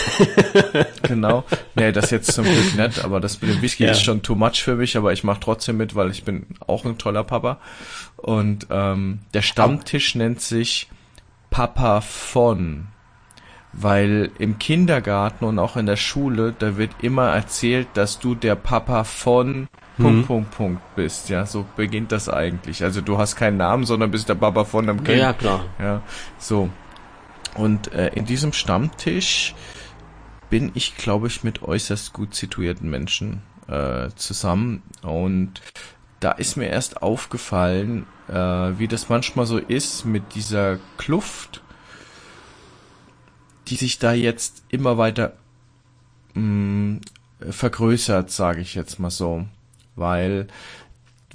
genau. Nee, das jetzt zum Glück nicht, aber das mit dem Whisky ja. ist schon too much für mich, aber ich mache trotzdem mit, weil ich bin auch ein toller Papa. Und ähm, der Stammtisch nennt sich Papa von weil im Kindergarten und auch in der Schule, da wird immer erzählt, dass du der Papa von Punkt, mhm. Punkt, Punkt bist. Ja, so beginnt das eigentlich. Also du hast keinen Namen, sondern bist der Papa von einem Kind. Ja, klar. Ja, so. Und äh, in diesem Stammtisch bin ich, glaube ich, mit äußerst gut situierten Menschen äh, zusammen. Und da ist mir erst aufgefallen, äh, wie das manchmal so ist mit dieser Kluft die sich da jetzt immer weiter mh, mm, vergrößert, sage ich jetzt mal so. Weil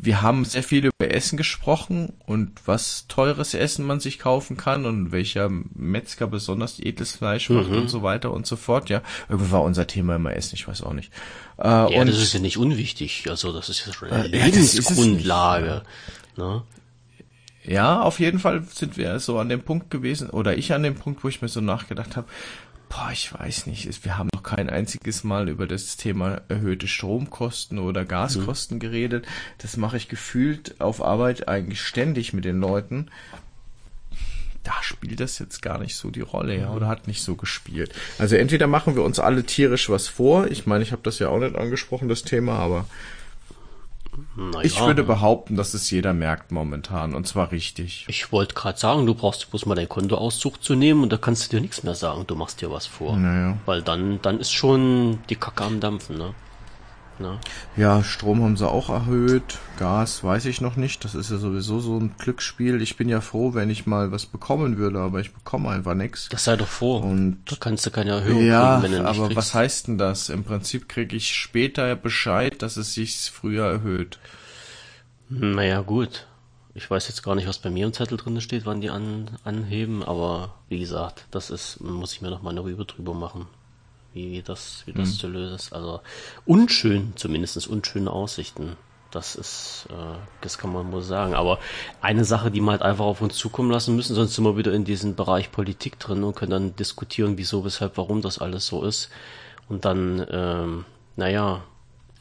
wir haben sehr viel über Essen gesprochen und was teures Essen man sich kaufen kann und welcher Metzger besonders edles Fleisch macht mhm. und so weiter und so fort. Ja, irgendwie war unser Thema immer Essen, ich weiß auch nicht. Äh, ja, und, das ist ja nicht unwichtig. Also das ist ja schon eine äh, Lebensgrundlage. Ne? Ja, auf jeden Fall sind wir so an dem Punkt gewesen, oder ich an dem Punkt, wo ich mir so nachgedacht habe, Boah, ich weiß nicht. Wir haben noch kein einziges Mal über das Thema erhöhte Stromkosten oder Gaskosten mhm. geredet. Das mache ich gefühlt auf Arbeit eigentlich ständig mit den Leuten. Da spielt das jetzt gar nicht so die Rolle, ja, oder hat nicht so gespielt. Also entweder machen wir uns alle tierisch was vor. Ich meine, ich habe das ja auch nicht angesprochen, das Thema, aber naja. Ich würde behaupten, dass es jeder merkt momentan und zwar richtig. Ich wollte gerade sagen, du brauchst bloß mal deinen Kontoauszug zu nehmen und da kannst du dir nichts mehr sagen, du machst dir was vor. Naja. Weil dann, dann ist schon die Kacke am Dampfen, ne? Ne? Ja, Strom haben sie auch erhöht. Gas weiß ich noch nicht. Das ist ja sowieso so ein Glücksspiel. Ich bin ja froh, wenn ich mal was bekommen würde, aber ich bekomme einfach nichts. Das sei doch froh. Und da kannst du keine Erhöhung ja, kriegen, wenn du nicht aber kriegst. was heißt denn das? Im Prinzip kriege ich später Bescheid, dass es sich früher erhöht. Naja, gut. Ich weiß jetzt gar nicht, was bei mir im Zettel drin steht, wann die an, anheben, aber wie gesagt, das ist, muss ich mir noch mal eine Rübe drüber machen wie, wie das, wie das mhm. zu lösen ist. Also unschön, zumindest unschöne Aussichten. Das ist, äh, das kann man wohl sagen. Aber eine Sache, die wir halt einfach auf uns zukommen lassen müssen, sonst sind wir wieder in diesem Bereich Politik drin und können dann diskutieren, wieso, weshalb, warum das alles so ist. Und dann, ähm, naja,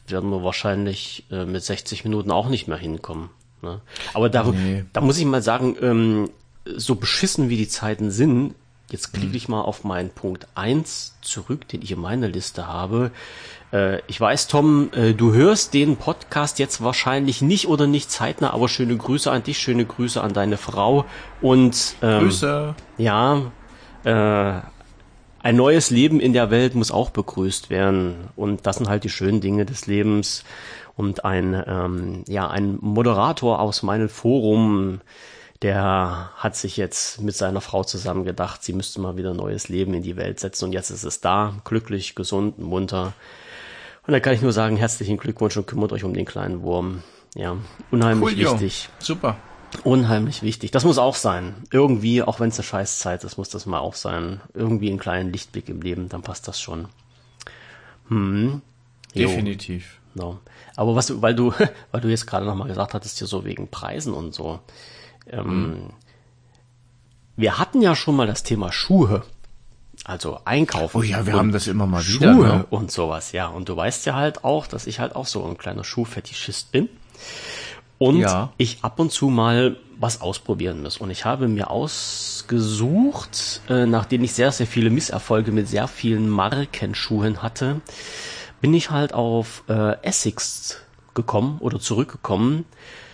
werden wir wahrscheinlich äh, mit 60 Minuten auch nicht mehr hinkommen. Ne? Aber da, nee. da muss ich mal sagen, ähm, so beschissen wie die Zeiten sind, Jetzt klicke mhm. ich mal auf meinen Punkt 1 zurück, den ich in meiner Liste habe. Äh, ich weiß, Tom, äh, du hörst den Podcast jetzt wahrscheinlich nicht oder nicht zeitnah, aber schöne Grüße an dich, schöne Grüße an deine Frau und ähm, Grüße. Ja, äh, ein neues Leben in der Welt muss auch begrüßt werden und das sind halt die schönen Dinge des Lebens und ein ähm, ja ein Moderator aus meinem Forum der hat sich jetzt mit seiner Frau zusammen gedacht, sie müsste mal wieder neues Leben in die Welt setzen und jetzt ist es da, glücklich, gesund, munter. Und da kann ich nur sagen, herzlichen Glückwunsch und kümmert euch um den kleinen Wurm. Ja, unheimlich cool, wichtig. Jo. Super. Unheimlich wichtig. Das muss auch sein. Irgendwie, auch wenn es eine Scheißzeit ist, muss das mal auch sein. Irgendwie einen kleinen Lichtblick im Leben, dann passt das schon. Hm. Definitiv. No. Aber was weil du, weil du jetzt gerade nochmal gesagt hattest, hier so wegen Preisen und so. Ähm, mhm. Wir hatten ja schon mal das Thema Schuhe. Also einkaufen. Oh ja, wir haben das immer mal wieder. Schuhe ne? und sowas, ja. Und du weißt ja halt auch, dass ich halt auch so ein kleiner Schuhfetischist bin. Und ja. ich ab und zu mal was ausprobieren muss. Und ich habe mir ausgesucht, äh, nachdem ich sehr, sehr viele Misserfolge mit sehr vielen Markenschuhen hatte, bin ich halt auf äh, Essex gekommen oder zurückgekommen.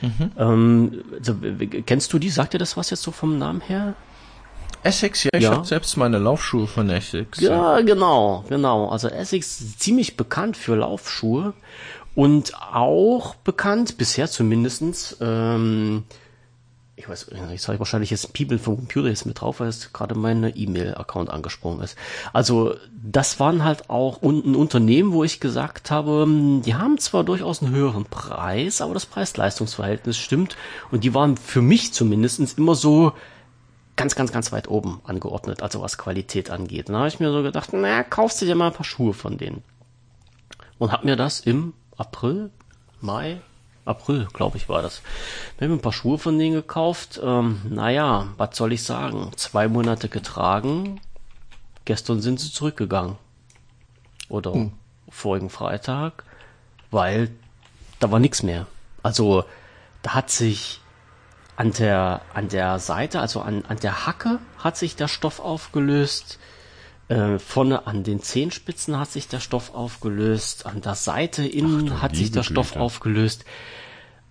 Mhm. Ähm, also, kennst du die? Sagt dir das was jetzt so vom Namen her? Essex, ja, ich ja. habe selbst meine Laufschuhe von Essex. Ja, genau, genau. Also Essex ist ziemlich bekannt für Laufschuhe und auch bekannt, bisher zumindestens ähm, ich weiß, jetzt habe ich wahrscheinlich jetzt People vom Computer jetzt mit drauf, weil es gerade mein E-Mail-Account angesprungen ist. Also das waren halt auch ein Unternehmen, wo ich gesagt habe, hm, die haben zwar durchaus einen höheren Preis, aber das Preis-Leistungs-Verhältnis stimmt und die waren für mich zumindestens immer so ganz, ganz, ganz weit oben angeordnet, also was Qualität angeht. Und da habe ich mir so gedacht, naja, kaufst du dir mal ein paar Schuhe von denen. Und habe mir das im April, Mai, April, glaube ich, war das. Wir haben ein paar Schuhe von denen gekauft. Ähm, naja, was soll ich sagen? Zwei Monate getragen. Gestern sind sie zurückgegangen. Oder hm. vorigen Freitag, weil da war nichts mehr. Also da hat sich an der an der Seite, also an, an der Hacke, hat sich der Stoff aufgelöst. Äh, vorne an den Zehenspitzen hat sich der Stoff aufgelöst, an der Seite innen Ach, hat sich der Stoff aufgelöst.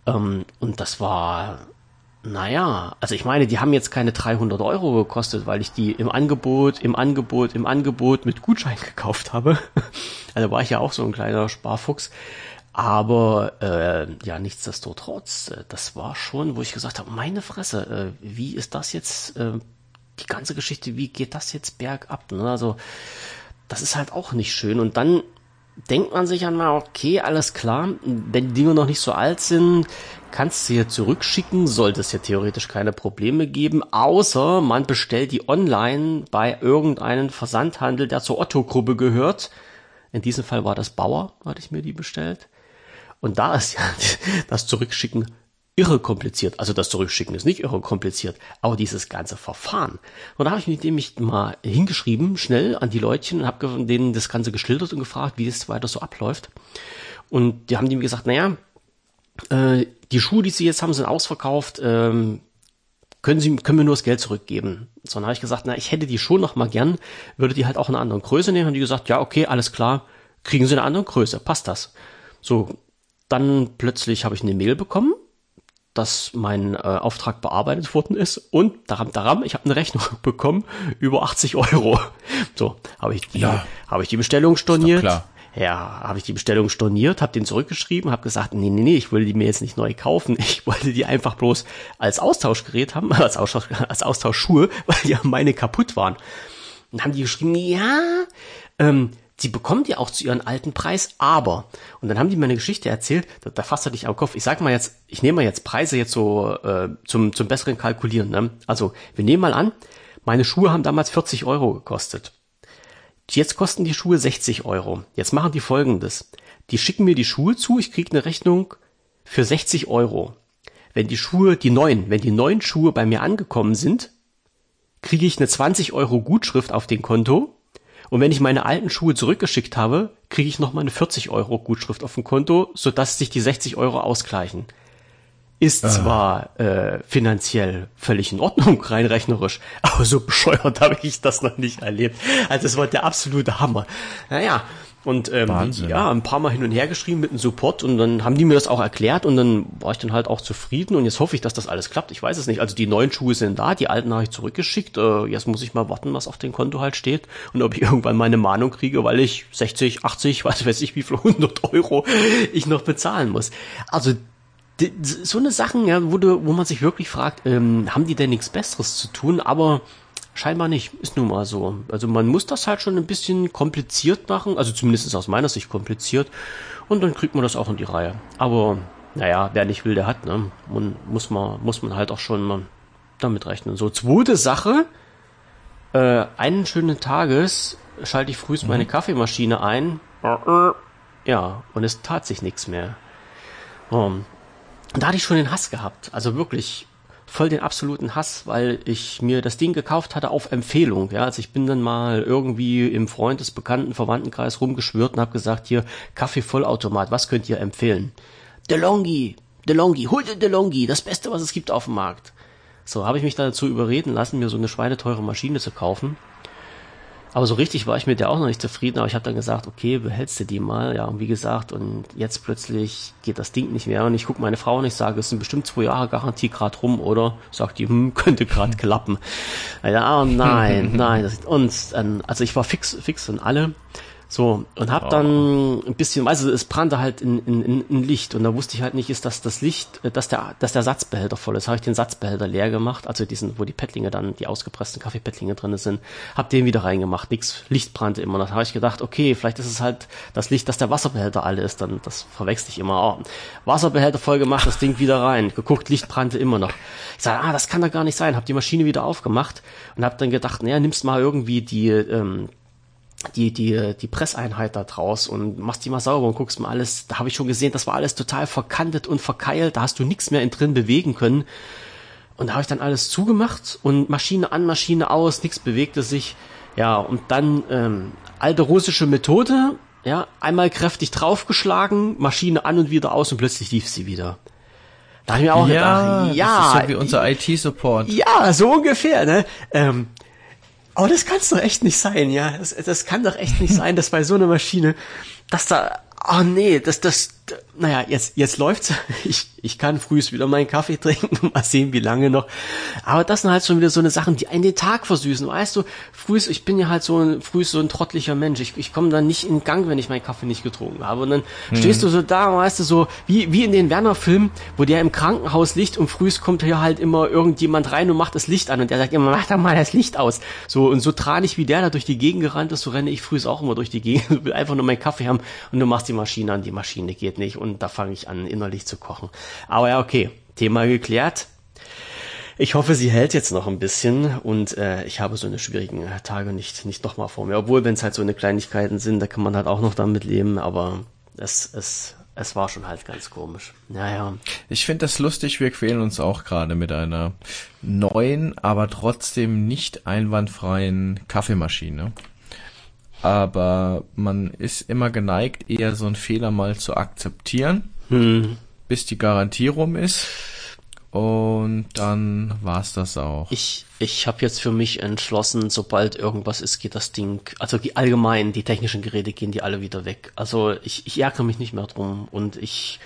Ähm, und das war, naja, also ich meine, die haben jetzt keine 300 Euro gekostet, weil ich die im Angebot, im Angebot, im Angebot mit Gutschein gekauft habe. also war ich ja auch so ein kleiner Sparfuchs. Aber äh, ja, nichtsdestotrotz, äh, das war schon, wo ich gesagt habe, meine Fresse, äh, wie ist das jetzt äh, die ganze Geschichte, wie geht das jetzt bergab? Ne? Also das ist halt auch nicht schön. Und dann denkt man sich einmal, okay, alles klar, wenn die Dinge noch nicht so alt sind, kannst sie ja zurückschicken, sollte es ja theoretisch keine Probleme geben, außer man bestellt die online bei irgendeinem Versandhandel, der zur Otto-Gruppe gehört. In diesem Fall war das Bauer, hatte ich mir die bestellt. Und da ist ja das Zurückschicken irre kompliziert. Also das Zurückschicken ist nicht irre kompliziert, aber dieses ganze Verfahren. Und da habe ich mich nämlich mal hingeschrieben, schnell an die Leutchen und habe denen das Ganze geschildert und gefragt, wie es weiter so abläuft. Und die haben dem gesagt, naja, äh, die Schuhe, die sie jetzt haben, sind ausverkauft. Ähm, können Sie, können wir nur das Geld zurückgeben? So, dann habe ich gesagt, na, ich hätte die schon noch mal gern, würde die halt auch in einer anderen Größe nehmen. Und die gesagt, ja, okay, alles klar, kriegen Sie eine andere Größe, passt das? So, dann plötzlich habe ich eine Mail bekommen dass mein äh, Auftrag bearbeitet worden ist und daram, daram, ich habe eine Rechnung bekommen über 80 Euro. So, habe ich die, ja. habe ich die Bestellung storniert. Ja, habe ich die Bestellung storniert, habe den zurückgeschrieben, habe gesagt, nee, nee, nee, ich wollte die mir jetzt nicht neu kaufen. Ich wollte die einfach bloß als Austauschgerät haben, als, Austausch, als Austauschschuhe, weil ja meine kaputt waren. Und haben die geschrieben, ja, ähm, sie bekommt ja auch zu ihren alten Preis, aber, und dann haben die mir eine Geschichte erzählt, da, da fasst er dich am Kopf. Ich sag mal jetzt, ich nehme mal jetzt Preise jetzt so äh, zum, zum besseren Kalkulieren. Ne? Also, wir nehmen mal an, meine Schuhe haben damals 40 Euro gekostet. Jetzt kosten die Schuhe 60 Euro. Jetzt machen die folgendes. Die schicken mir die Schuhe zu, ich kriege eine Rechnung für 60 Euro. Wenn die Schuhe, die neuen, wenn die neuen Schuhe bei mir angekommen sind, kriege ich eine 20 Euro Gutschrift auf den Konto und wenn ich meine alten Schuhe zurückgeschickt habe, kriege ich nochmal eine 40 Euro Gutschrift auf dem Konto, sodass sich die 60 Euro ausgleichen. Ist ah. zwar äh, finanziell völlig in Ordnung, rein rechnerisch, aber so bescheuert habe ich das noch nicht erlebt. Also es war der absolute Hammer. Naja, und ähm, Wahnsinn. ja, ein paar Mal hin und her geschrieben mit dem Support und dann haben die mir das auch erklärt und dann war ich dann halt auch zufrieden und jetzt hoffe ich, dass das alles klappt. Ich weiß es nicht. Also die neuen Schuhe sind da, die alten habe ich zurückgeschickt. Äh, jetzt muss ich mal warten, was auf dem Konto halt steht und ob ich irgendwann meine Mahnung kriege, weil ich 60, 80, weiß weiß ich wie viel 100 Euro ich noch bezahlen muss. Also so eine Sachen, ja, wo, du, wo man sich wirklich fragt, ähm, haben die denn nichts Besseres zu tun? Aber Scheinbar nicht, ist nun mal so. Also man muss das halt schon ein bisschen kompliziert machen, also zumindest aus meiner Sicht kompliziert, und dann kriegt man das auch in die Reihe. Aber naja, wer nicht will, der hat, ne? Man, muss man, muss man halt auch schon mal damit rechnen. So, zweite Sache, äh, einen schönen Tages schalte ich frühst mhm. meine Kaffeemaschine ein. Ja, und es tat sich nichts mehr. Um, da hatte ich schon den Hass gehabt. Also wirklich, voll den absoluten Hass, weil ich mir das Ding gekauft hatte auf Empfehlung. Ja, also ich bin dann mal irgendwie im Freundes-, Bekannten-, Verwandtenkreis rumgeschwört und habe gesagt, hier, Kaffee-Vollautomat, was könnt ihr empfehlen? DeLonghi, DeLonghi, hol dir DeLonghi, das Beste, was es gibt auf dem Markt. So, habe ich mich dazu überreden lassen, mir so eine schweineteure Maschine zu kaufen. Aber so richtig war ich mit der auch noch nicht zufrieden, aber ich habe dann gesagt, okay, behältst du die mal, ja, und wie gesagt, und jetzt plötzlich geht das Ding nicht mehr und ich gucke meine Frau und ich sage, es sind bestimmt zwei Jahre Garantie gerade rum, oder? Sagt die, hm, könnte gerade klappen. Ja, oh nein, nein, das, und, ähm, also ich war fix, fix und alle. So, und hab dann ein bisschen, also es brannte halt in, in, in Licht und da wusste ich halt nicht, ist das das Licht, äh, dass der, dass der Satzbehälter voll ist. Habe ich den Satzbehälter leer gemacht, also diesen, wo die Pettlinge dann, die ausgepressten Kaffeepettlinge drin sind, hab den wieder reingemacht. Nix, Licht brannte immer. Da habe ich gedacht, okay, vielleicht ist es halt das Licht, dass der Wasserbehälter alle ist, dann das verwechsel ich immer. Oh, Wasserbehälter voll gemacht, das Ding wieder rein. Geguckt, Licht brannte immer noch. Ich sage, ah, das kann doch gar nicht sein. Hab die Maschine wieder aufgemacht und hab dann gedacht, naja, nimmst mal irgendwie die, ähm, die, die, die Presseinheit da draus und machst die mal sauber und guckst mal alles. Da habe ich schon gesehen, das war alles total verkantet und verkeilt. Da hast du nichts mehr in drin bewegen können. Und da habe ich dann alles zugemacht und Maschine an, Maschine aus, nichts bewegte sich. Ja, und dann ähm, alte russische Methode, ja, einmal kräftig draufgeschlagen, Maschine an und wieder aus und plötzlich lief sie wieder. Da habe ich mir auch ja, gedacht, ja, das ist so wie unser IT-Support. Ja, so ungefähr, ne? Ähm, aber das kann's doch echt nicht sein, ja. Das, das kann doch echt nicht sein, dass bei so einer Maschine, dass da oh nee, das, das, naja, jetzt, jetzt läuft's. Ich, ich kann frühs wieder meinen Kaffee trinken, mal sehen, wie lange noch. Aber das sind halt schon wieder so eine Sachen, die einen den Tag versüßen. Weißt du, frühs, ich bin ja halt so ein, frühs so ein trottlicher Mensch. Ich, ich komme dann nicht in Gang, wenn ich meinen Kaffee nicht getrunken habe. Und dann mhm. stehst du so da, weißt du, so, wie, wie in den Werner-Filmen, wo der im Krankenhaus liegt und frühs kommt hier halt immer irgendjemand rein und macht das Licht an und der sagt immer, mach doch mal das Licht aus. So, und so tranig wie der da durch die Gegend gerannt ist, so renne ich frühs auch immer durch die Gegend, will einfach nur meinen Kaffee haben und du machst die Maschine an, die Maschine geht nicht und da fange ich an, innerlich zu kochen. Aber ja, okay, Thema geklärt. Ich hoffe, sie hält jetzt noch ein bisschen und äh, ich habe so eine schwierigen Tage nicht, nicht nochmal vor mir. Obwohl, wenn es halt so eine Kleinigkeiten sind, da kann man halt auch noch damit leben, aber es, es, es war schon halt ganz komisch. Naja. Ich finde das lustig, wir quälen uns auch gerade mit einer neuen, aber trotzdem nicht einwandfreien Kaffeemaschine. Aber man ist immer geneigt, eher so einen Fehler mal zu akzeptieren, hm. bis die Garantie rum ist. Und dann war's das auch. Ich, ich habe jetzt für mich entschlossen, sobald irgendwas ist, geht das Ding, also die allgemein, die technischen Geräte gehen die alle wieder weg. Also ich, ich ärgere mich nicht mehr drum. Und ich,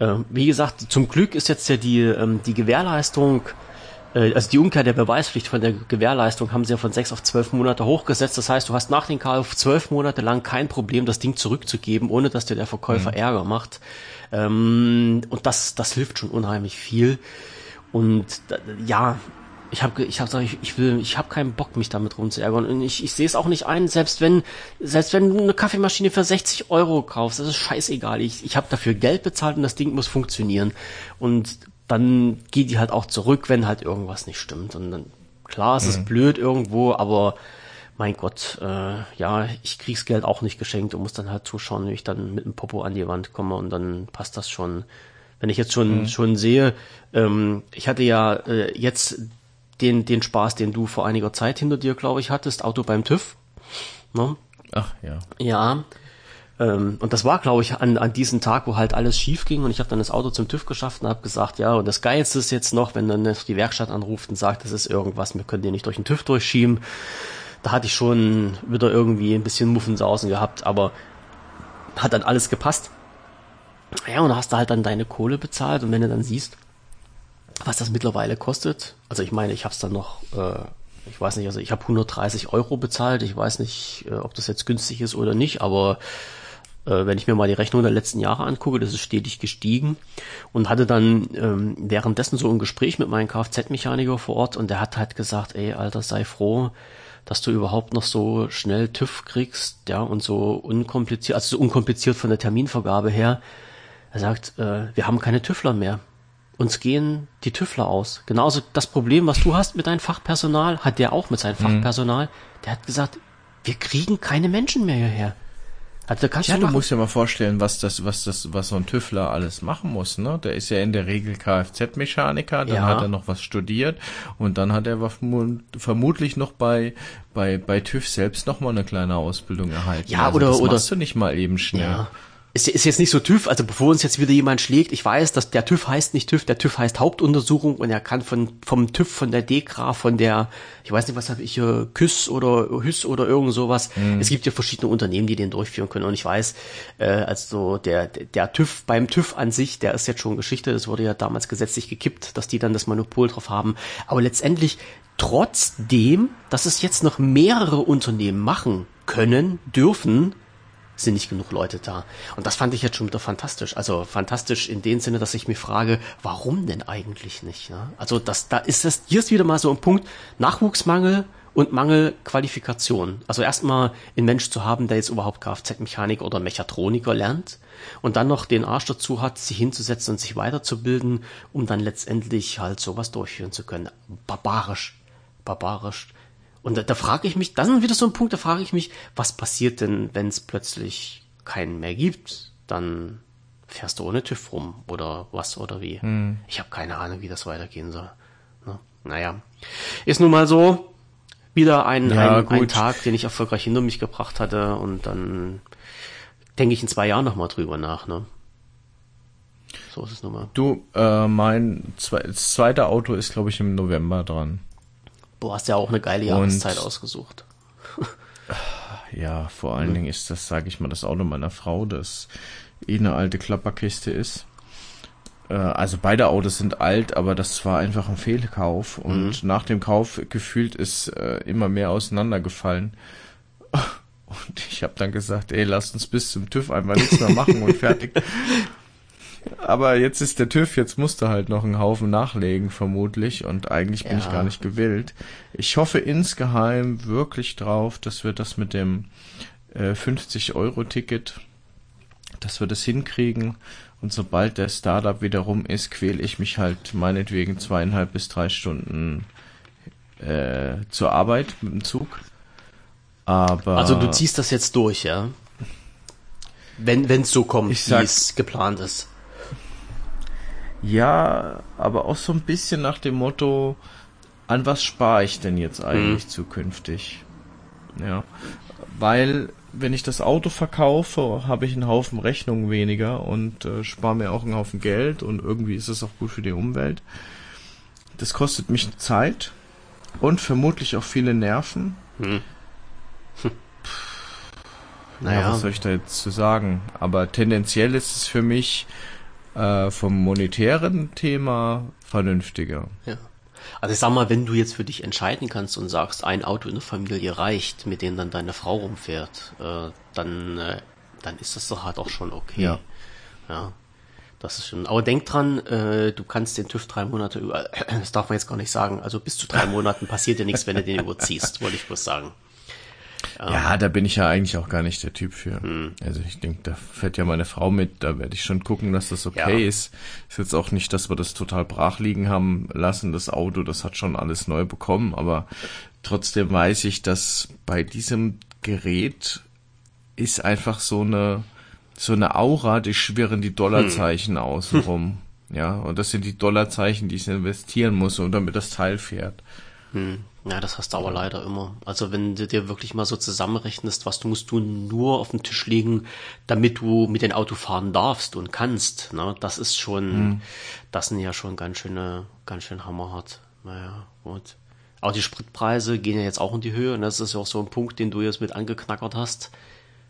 äh, wie gesagt, zum Glück ist jetzt ja die, ähm, die Gewährleistung, äh, also die Umkehr der Beweispflicht von der Gewährleistung haben sie ja von sechs auf zwölf Monate hochgesetzt. Das heißt, du hast nach dem Kauf zwölf Monate lang kein Problem, das Ding zurückzugeben, ohne dass dir der Verkäufer mhm. Ärger macht. Ähm, und das, das hilft schon unheimlich viel. Und ja, ich habe ich hab gesagt, ich, ich will, ich habe keinen Bock, mich damit rumzuärgern. Und ich, ich sehe es auch nicht ein, selbst wenn, selbst wenn du eine Kaffeemaschine für 60 Euro kaufst, das ist scheißegal. Ich, ich habe dafür Geld bezahlt und das Ding muss funktionieren. Und dann geht die halt auch zurück, wenn halt irgendwas nicht stimmt. Und dann, klar, es mhm. ist blöd irgendwo, aber mein Gott, äh, ja, ich krieg's Geld auch nicht geschenkt und muss dann halt zuschauen, wie ich dann mit dem Popo an die Wand komme und dann passt das schon. Wenn ich jetzt schon mhm. schon sehe, ähm, ich hatte ja äh, jetzt den den Spaß, den du vor einiger Zeit hinter dir, glaube ich, hattest, Auto beim TÜV. Ne? Ach ja. Ja. Ähm, und das war, glaube ich, an, an diesem Tag, wo halt alles schief ging und ich habe dann das Auto zum TÜV geschafft und habe gesagt, ja, und das Geilste ist jetzt noch, wenn dann die Werkstatt anruft und sagt, das ist irgendwas, wir können den nicht durch den TÜV durchschieben da hatte ich schon wieder irgendwie ein bisschen Muffensausen gehabt, aber hat dann alles gepasst. Ja, und hast du halt dann deine Kohle bezahlt und wenn du dann siehst, was das mittlerweile kostet, also ich meine, ich habe es dann noch, äh, ich weiß nicht, also ich habe 130 Euro bezahlt, ich weiß nicht, äh, ob das jetzt günstig ist oder nicht, aber wenn ich mir mal die Rechnung der letzten Jahre angucke, das ist stetig gestiegen und hatte dann ähm, währenddessen so ein Gespräch mit meinem Kfz-Mechaniker vor Ort und der hat halt gesagt, ey, Alter, sei froh, dass du überhaupt noch so schnell TÜV kriegst, ja, und so unkompliziert, also so unkompliziert von der Terminvergabe her. Er sagt, äh, wir haben keine TÜVler mehr. Uns gehen die TÜVler aus. Genauso das Problem, was du hast mit deinem Fachpersonal, hat der auch mit seinem mhm. Fachpersonal. Der hat gesagt, wir kriegen keine Menschen mehr hierher. Also kannst ja, du, du musst dir mal vorstellen, was das, was das, was so ein Tüffler alles machen muss, ne? Der ist ja in der Regel Kfz-Mechaniker, dann ja. hat er noch was studiert und dann hat er vermutlich noch bei, bei, bei TÜV selbst noch mal eine kleine Ausbildung erhalten. Ja, also oder, das oder. machst du nicht mal eben schnell. Ja ist, ist jetzt nicht so TÜV, also bevor uns jetzt wieder jemand schlägt, ich weiß, dass der TÜV heißt nicht TÜV, der TÜV heißt Hauptuntersuchung und er kann von vom TÜV, von der DEKRA, von der, ich weiß nicht, was habe ich hier, KÜS oder HÜS oder irgend sowas. Mhm. Es gibt ja verschiedene Unternehmen, die den durchführen können und ich weiß, äh, also der, der TÜV beim TÜV an sich, der ist jetzt schon Geschichte, das wurde ja damals gesetzlich gekippt, dass die dann das Monopol drauf haben, aber letztendlich trotzdem, dass es jetzt noch mehrere Unternehmen machen können, dürfen, sind nicht genug Leute da. Und das fand ich jetzt schon wieder fantastisch. Also fantastisch in dem Sinne, dass ich mich frage, warum denn eigentlich nicht? Ne? Also das, da ist das, hier ist wieder mal so ein Punkt, Nachwuchsmangel und Mangel Qualifikation. Also erstmal einen Mensch zu haben, der jetzt überhaupt Kfz-Mechaniker oder Mechatroniker lernt und dann noch den Arsch dazu hat, sich hinzusetzen und sich weiterzubilden, um dann letztendlich halt sowas durchführen zu können. Barbarisch. Barbarisch. Und da, da frage ich mich, das ist wieder so ein Punkt, da frage ich mich, was passiert denn, wenn es plötzlich keinen mehr gibt? Dann fährst du ohne TÜV rum oder was oder wie. Hm. Ich habe keine Ahnung, wie das weitergehen soll. Ne? Naja, ist nun mal so. Wieder ein, ja, ein, ein, Tag, den ich erfolgreich hinter mich gebracht hatte und dann denke ich in zwei Jahren nochmal drüber nach. Ne? So ist es nun mal. Du, äh, mein zwe zweite Auto ist, glaube ich, im November dran. Du hast ja auch eine geile Jahreszeit und, ausgesucht. ja, vor allen mhm. Dingen ist das, sage ich mal, das Auto meiner Frau, das eh eine alte Klapperkiste ist. Äh, also beide Autos sind alt, aber das war einfach ein Fehlkauf und mhm. nach dem Kauf gefühlt ist äh, immer mehr auseinandergefallen. Und ich habe dann gesagt, ey, lasst uns bis zum TÜV einfach nichts mehr machen und fertig. Aber jetzt ist der TÜV, jetzt musste halt noch einen Haufen nachlegen, vermutlich. Und eigentlich bin ja. ich gar nicht gewillt. Ich hoffe insgeheim wirklich drauf, dass wir das mit dem äh, 50-Euro-Ticket dass wir das hinkriegen. Und sobald der Startup wieder rum ist, quäle ich mich halt meinetwegen zweieinhalb bis drei Stunden äh, zur Arbeit mit dem Zug. Aber Also du ziehst das jetzt durch, ja? Wenn es so kommt, wie es geplant ist. Ja, aber auch so ein bisschen nach dem Motto, an was spare ich denn jetzt eigentlich zukünftig? Ja, weil wenn ich das Auto verkaufe, habe ich einen Haufen Rechnungen weniger und äh, spare mir auch einen Haufen Geld und irgendwie ist es auch gut für die Umwelt. Das kostet mich Zeit und vermutlich auch viele Nerven. Naja, Naja. was soll ich da jetzt zu sagen? Aber tendenziell ist es für mich äh, vom monetären Thema vernünftiger. Ja. Also ich sag mal, wenn du jetzt für dich entscheiden kannst und sagst, ein Auto in der Familie reicht, mit dem dann deine Frau rumfährt, äh, dann, äh, dann ist das doch halt auch schon okay. Ja. Ja. Das ist schon. Aber denk dran, äh, du kannst den TÜV drei Monate über, das darf man jetzt gar nicht sagen, also bis zu drei Monaten passiert dir nichts, wenn du den überziehst, wollte ich bloß sagen. Ja, da bin ich ja eigentlich auch gar nicht der Typ für. Hm. Also ich denke, da fährt ja meine Frau mit, da werde ich schon gucken, dass das okay Ja. ist. Ist jetzt auch nicht, dass wir das total brach liegen haben lassen, das Auto, das hat schon alles neu bekommen, aber trotzdem weiß ich, dass bei diesem Gerät ist einfach so eine so eine Aura, die schwirren die Dollarzeichen Hm. außenrum. Ja, und das sind die Dollarzeichen, die ich investieren muss, und damit das Teil fährt. Ja, das hast du aber leider immer. Also wenn du dir wirklich mal so zusammenrechnest, was du musst du nur auf den Tisch legen, damit du mit dem Auto fahren darfst und kannst, ne? Das ist schon, das sind ja schon ganz schöne, ganz schön hammerhart. Naja, gut. Auch die Spritpreise gehen ja jetzt auch in die Höhe. Und das ist ja auch so ein Punkt, den du jetzt mit angeknackert hast.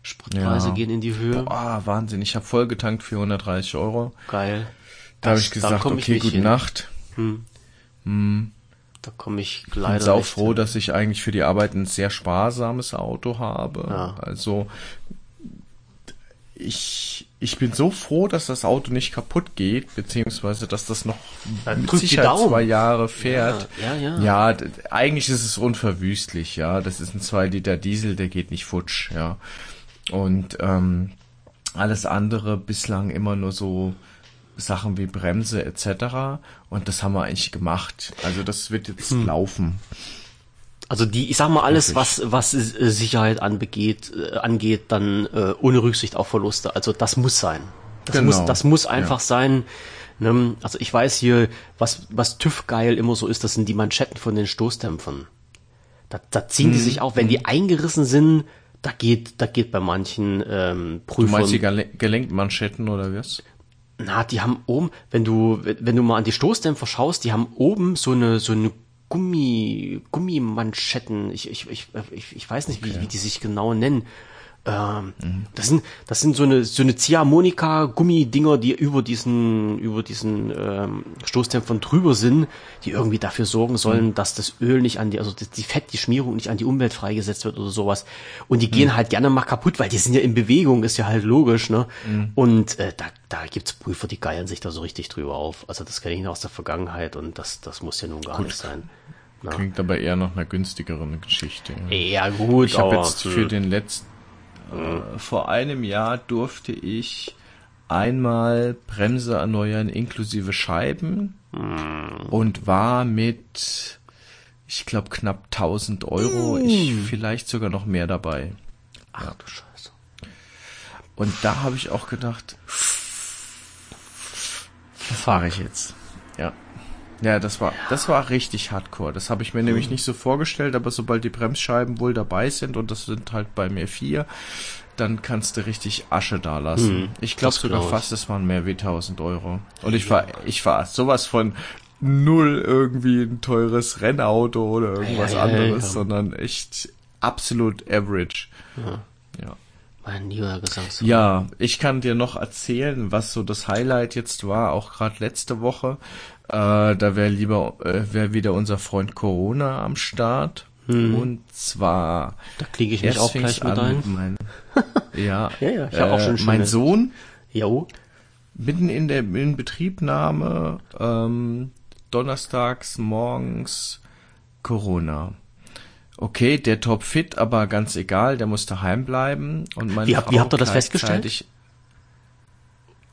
Spritpreise Ja. gehen in die Höhe. Boah, Wahnsinn, ich habe voll getankt für 130 Euro. Geil. Da habe ich gesagt, okay, gute hin. Nacht. Da komme ich Ich bin leider sau nicht froh, hin. dass ich eigentlich für die Arbeit ein sehr sparsames Auto habe. Ja. Also ich, ich bin so froh, dass das Auto nicht kaputt geht, beziehungsweise dass das noch Ja, mit Sicherheit zwei Jahre fährt. Ja, ja, ja. Ja, eigentlich ist es unverwüstlich, ja. Das ist ein 2 Liter Diesel, der geht nicht futsch, ja. Und ähm, alles andere bislang immer nur so Sachen wie Bremse etc. Und das haben wir eigentlich gemacht. Also das wird jetzt Hm. laufen. Also die, ich sag mal, alles, was, was äh, Sicherheit anbegeht, äh, angeht, dann äh, ohne Rücksicht auf Verluste. Also das muss sein. Das Genau. muss, das muss einfach Ja. sein. Ne? Also ich weiß hier, was, was TÜV geil immer so ist, das sind die Manschetten von den Stoßdämpfern. Da, da ziehen Mhm. die sich auch, wenn die eingerissen sind, da geht, da geht bei manchen ähm, Du Prüfern. meinst die Gele- Gelenkmanschetten oder was? Na, die haben oben, wenn du, wenn du mal an die Stoßdämpfer schaust, die haben oben so eine, so eine Gummi, Gummimanschetten. Ich, ich, ich, ich, ich weiß nicht, wie, wie die sich genau nennen. Ähm, Das sind, das sind so eine, so eine Ziehharmonika-Gummidinger, die über diesen, über diesen ähm, Stoßdämpfern drüber sind, die irgendwie dafür sorgen sollen, dass das Öl nicht an die, also die Fett, die Schmierung nicht an die Umwelt freigesetzt wird oder sowas. Und die gehen halt gerne mal kaputt, weil die sind ja in Bewegung, ist ja halt logisch, ne? Und äh, da, da gibt's Prüfer, die geiern sich da so richtig drüber auf. Also das kenne ich noch aus der Vergangenheit und das, das muss ja nun gar nicht sein. Na. Klingt aber eher nach einer günstigeren Geschichte. Ja. Ja gut, Ich habe jetzt für den letzten, äh, vor einem Jahr durfte ich einmal Bremse erneuern inklusive Scheiben Hm. und war mit, ich glaube, knapp 1000 Euro, Hm. ich vielleicht sogar noch mehr dabei. Ach du Scheiße. Und da habe ich auch gedacht, fahre ich jetzt. Ja. Ja, das war, das war richtig hardcore. Das habe ich mir Hm. nämlich nicht so vorgestellt, aber sobald die Bremsscheiben wohl dabei sind, und das sind halt bei mir vier, dann kannst du richtig Asche da lassen. ich glaube das sogar glaub fast, es waren mehr wie 1000 Euro. Und ich war, ich war sowas von null irgendwie ein teures Rennauto oder irgendwas Ja, ja, ja, anderes, sondern echt absolut average. ja. Mein lieber Gesangs. Ja, ich kann dir noch erzählen, was so das Highlight jetzt war, auch gerade letzte Woche. Äh, da wäre lieber äh, wäre wieder unser Freund Corona am Start. Und zwar Da kriege ich mich auch gleich mit an ein. mein, ja, Ja, ja, ich hab auch schon äh, mein Sohn Jo. mitten in der in Betriebnahme ähm, donnerstags morgens Corona. Okay, der topfit, aber ganz egal, der muss daheim bleiben und meine Wie habt- Frau wie habt ihr das festgestellt?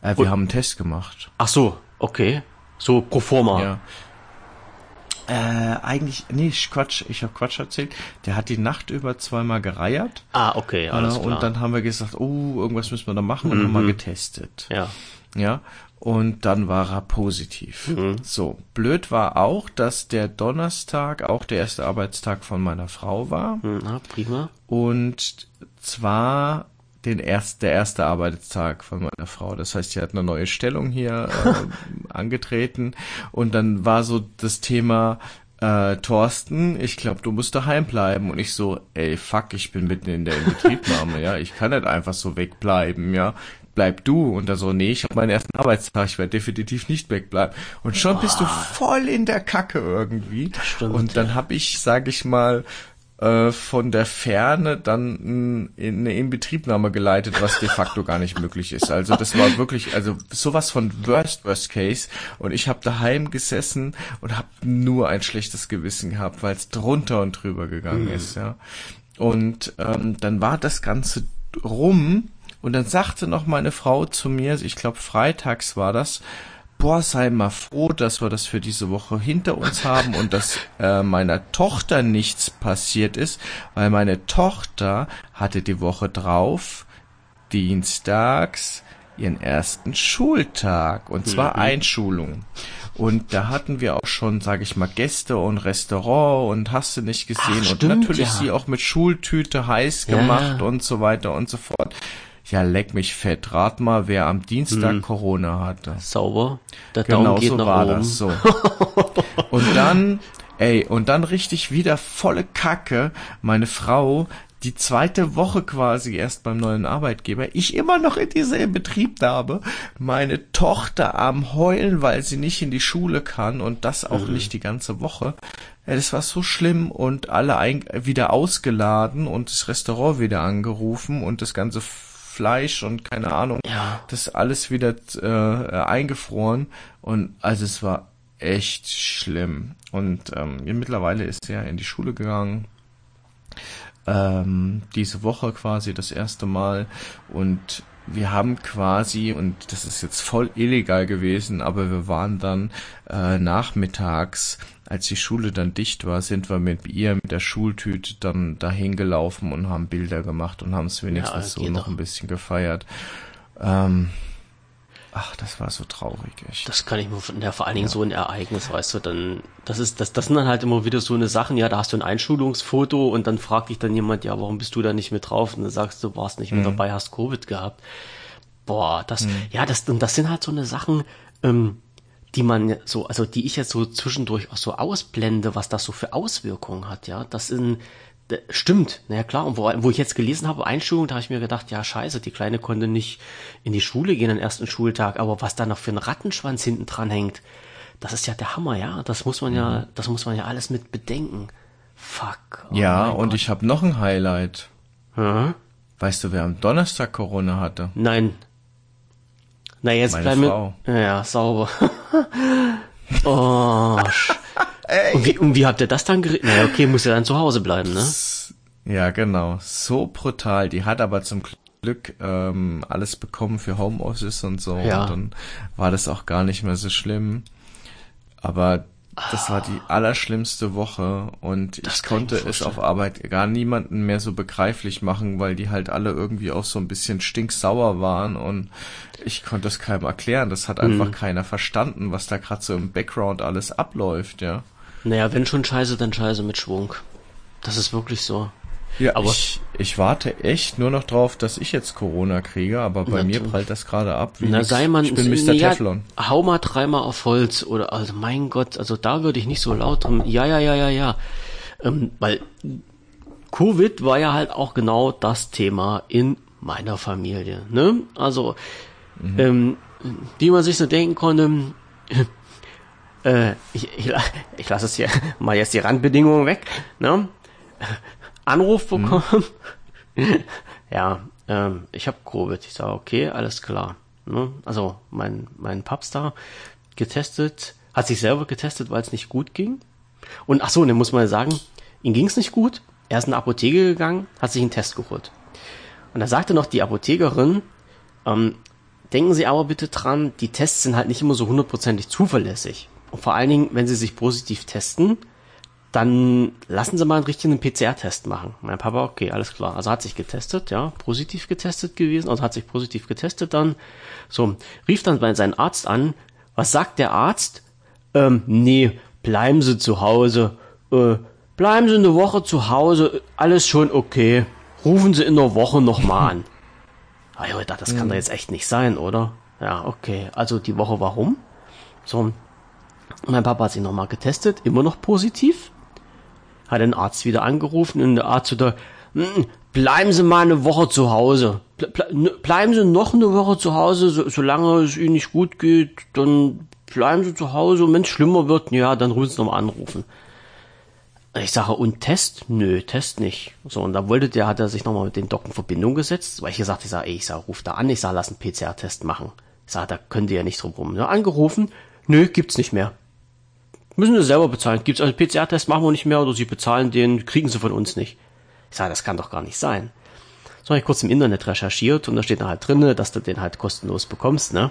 Äh, wir haben einen Test gemacht. Ach so, okay. So pro forma. Ja. Äh, eigentlich, nee, Quatsch, ich habe Quatsch erzählt. Der hat die Nacht über zweimal gereiert. Ah, okay, alles äh, klar. Und dann haben wir gesagt, oh, irgendwas müssen wir da machen und haben mal getestet. ja. Ja. Und dann war er positiv. So, blöd war auch, dass der Donnerstag auch der erste Arbeitstag von meiner Frau war. Na, prima. Und zwar den erst, der erste Arbeitstag von meiner Frau. Das heißt, sie hat eine neue Stellung hier äh, angetreten. Und dann war so das Thema, äh, Thorsten, ich glaube, du musst daheim bleiben. Und ich so, ey, fuck, ich bin mitten in der Inbetriebnahme, ja. Ich kann nicht einfach so wegbleiben, ja. Bleib du. Und er so, nee, ich habe meinen ersten Arbeitstag, ich werde definitiv nicht wegbleiben. Und schon bist du voll in der Kacke irgendwie. stimmt, und dann habe ich, sag ich mal, äh, von der Ferne dann in eine Inbetriebnahme geleitet, was de facto gar nicht möglich ist. Also das war wirklich, also sowas von Worst Worst Case. Und ich habe daheim gesessen und habe nur ein schlechtes Gewissen gehabt, weil es drunter und drüber gegangen ist. Ja. Und ähm, dann war das Ganze rum und dann sagte noch meine Frau zu mir, ich glaube freitags war das, boah, sei mal froh, dass wir das für diese Woche hinter uns haben und dass äh, meiner Tochter nichts passiert ist, weil meine Tochter hatte die Woche drauf, dienstags, ihren ersten Schultag und zwar Einschulung. Und da hatten wir auch schon, sage ich mal, Gäste und Restaurant und hast du nicht gesehen Ach, und stimmt, natürlich ja. sie auch mit Schultüte heiß Ja. gemacht und so weiter und so fort. Ja, leck mich fett. Rat mal, wer am Dienstag Corona hatte. Sauber. Der Daumen Genau geht so nach war oben. das. So. Und dann, ey, und dann richtig wieder volle Kacke. Meine Frau, die zweite Woche quasi erst beim neuen Arbeitgeber, ich immer noch in dieser Betriebnahme, meine Tochter am Heulen, weil sie nicht in die Schule kann und das auch nicht die ganze Woche. Das war so schlimm und alle ein, wieder ausgeladen und das Restaurant wieder angerufen und das ganze Fleisch und keine Ahnung, Ja. das alles wieder äh, eingefroren. Und also es war echt schlimm. Und ähm, ja, mittlerweile ist er in die Schule gegangen. Ähm, diese Woche quasi das erste Mal. Und wir haben quasi, und das ist jetzt voll illegal gewesen, aber wir waren dann äh, nachmittags, als die Schule dann dicht war, sind wir mit ihr mit der Schultüte dann dahin gelaufen und haben Bilder gemacht und haben es wenigstens so geht noch doch. ein bisschen gefeiert. Ähm, ach, das war so traurig, echt. Das kann ich mir von, ja, vor allen Dingen so ein Ereignis, weißt du, dann, das ist, das, das sind dann halt immer wieder so eine Sachen, ja, da hast du ein Einschulungsfoto und dann fragt dich dann jemand, ja, warum bist du da nicht mit drauf? Und dann sagst du, warst nicht mit dabei, hast Covid gehabt. Boah, das, ja, das, und das sind halt so eine Sachen, ähm, die man so, also die ich jetzt so zwischendurch auch so ausblende, was das so für Auswirkungen hat, ja. Das sind, stimmt, na ja klar. Und wo, wo ich jetzt gelesen habe, Einschulung, da habe ich mir gedacht, ja scheiße, die Kleine konnte nicht in die Schule gehen am ersten Schultag, aber was da noch für ein Rattenschwanz hinten dran hängt, das ist ja der Hammer, ja. Das muss man ja, das muss man ja alles mit bedenken. Fuck. oh ja, und Gott. ich habe noch ein Highlight. Hm? Weißt du, wer am Donnerstag Corona hatte? Nein. Na, jetzt Meine bleiben wir. Ja, sauber. oh. sch- und, wie, und wie habt ihr das dann geregelt? Naja, okay, muss ja dann zu Hause bleiben, ne? Ja, genau. So brutal. Die hat aber zum Glück ähm, alles bekommen für Homeoffice und so. Ja. Und dann war das auch gar nicht mehr so schlimm. Aber das war die allerschlimmste Woche und Das ich ich konnte mir es auf. Arbeit gar niemanden mehr so begreiflich machen, weil die halt alle irgendwie auch so ein bisschen stinksauer waren und ich konnte es keinem erklären. Das hat Mhm. einfach keiner verstanden, was da gerade so im Background alles abläuft, ja. Naja, wenn schon Scheiße, dann Scheiße mit Schwung. Das ist wirklich so. Ja, Aber- ich, ich warte echt nur noch drauf, dass ich jetzt Corona kriege, aber bei mir prallt das gerade ab. Wie Na, nix. sei man, ich bin Mr. ja, Teflon. hau mal dreimal auf Holz oder, also mein Gott, also da würde ich nicht so laut drum, ja, ja, ja, ja, ja. Ähm, weil Covid war ja halt auch genau das Thema in meiner Familie, ne? Also, ähm, wie man sich so denken konnte, äh, ich, ich, ich lasse es hier mal jetzt die Randbedingungen weg, ne? Anruf bekommen. ja, ähm, ich habe Covid. Ich sage, okay, alles klar. Ne? Also mein, mein Paps da getestet, hat sich selber getestet, weil es nicht gut ging. Und ach so, und dann muss man sagen, ihm ging es nicht gut. Er ist in eine Apotheke gegangen, hat sich einen Test geholt. Und da sagte noch die Apothekerin, ähm, denken Sie aber bitte dran, die Tests sind halt nicht immer so hundertprozentig zuverlässig. Und vor allen Dingen, wenn Sie sich positiv testen, dann lassen Sie mal einen richtigen PCR-Test machen. Mein Papa, okay, alles klar. Also hat sich getestet, ja, positiv getestet gewesen, also hat sich positiv getestet dann. So, rief dann bei seinem Arzt an. Was sagt der Arzt? Ähm, nee, bleiben Sie zu Hause. Äh, bleiben Sie eine Woche zu Hause, alles schon okay. Rufen Sie in der Woche nochmal an. Ah, dachte, das kann hm. doch jetzt echt nicht sein, oder? Ja, okay. Also die Woche warum? So, mein Papa hat sich nochmal getestet, immer noch positiv hat den Arzt wieder angerufen und der Arzt wieder, hm, bleiben Sie mal eine Woche zu Hause. Ne, bleiben Sie noch eine Woche zu Hause, so, solange es Ihnen nicht gut geht, dann bleiben Sie zu Hause und wenn es schlimmer wird, ja, dann rufen Sie nochmal anrufen. Ich sage, und Test? Nö, Test nicht. So, und da wollte der, hat er sich nochmal mit den Doc in Verbindung gesetzt, weil ich gesagt, ich sage, ey, ich sage, ruf da an, ich sage, lass einen PCR-Test machen. Ich sage, da könnt ihr ja nicht drum rum. Angerufen, nö, gibt's nicht mehr. Müssen sie selber bezahlen. Gibt's also PCR-Test, machen wir nicht mehr oder sie bezahlen den, kriegen sie von uns nicht. Ich sage, das kann doch gar nicht sein. So habe ich kurz im Internet recherchiert und da steht dann halt drinne, dass du den halt kostenlos bekommst, ne?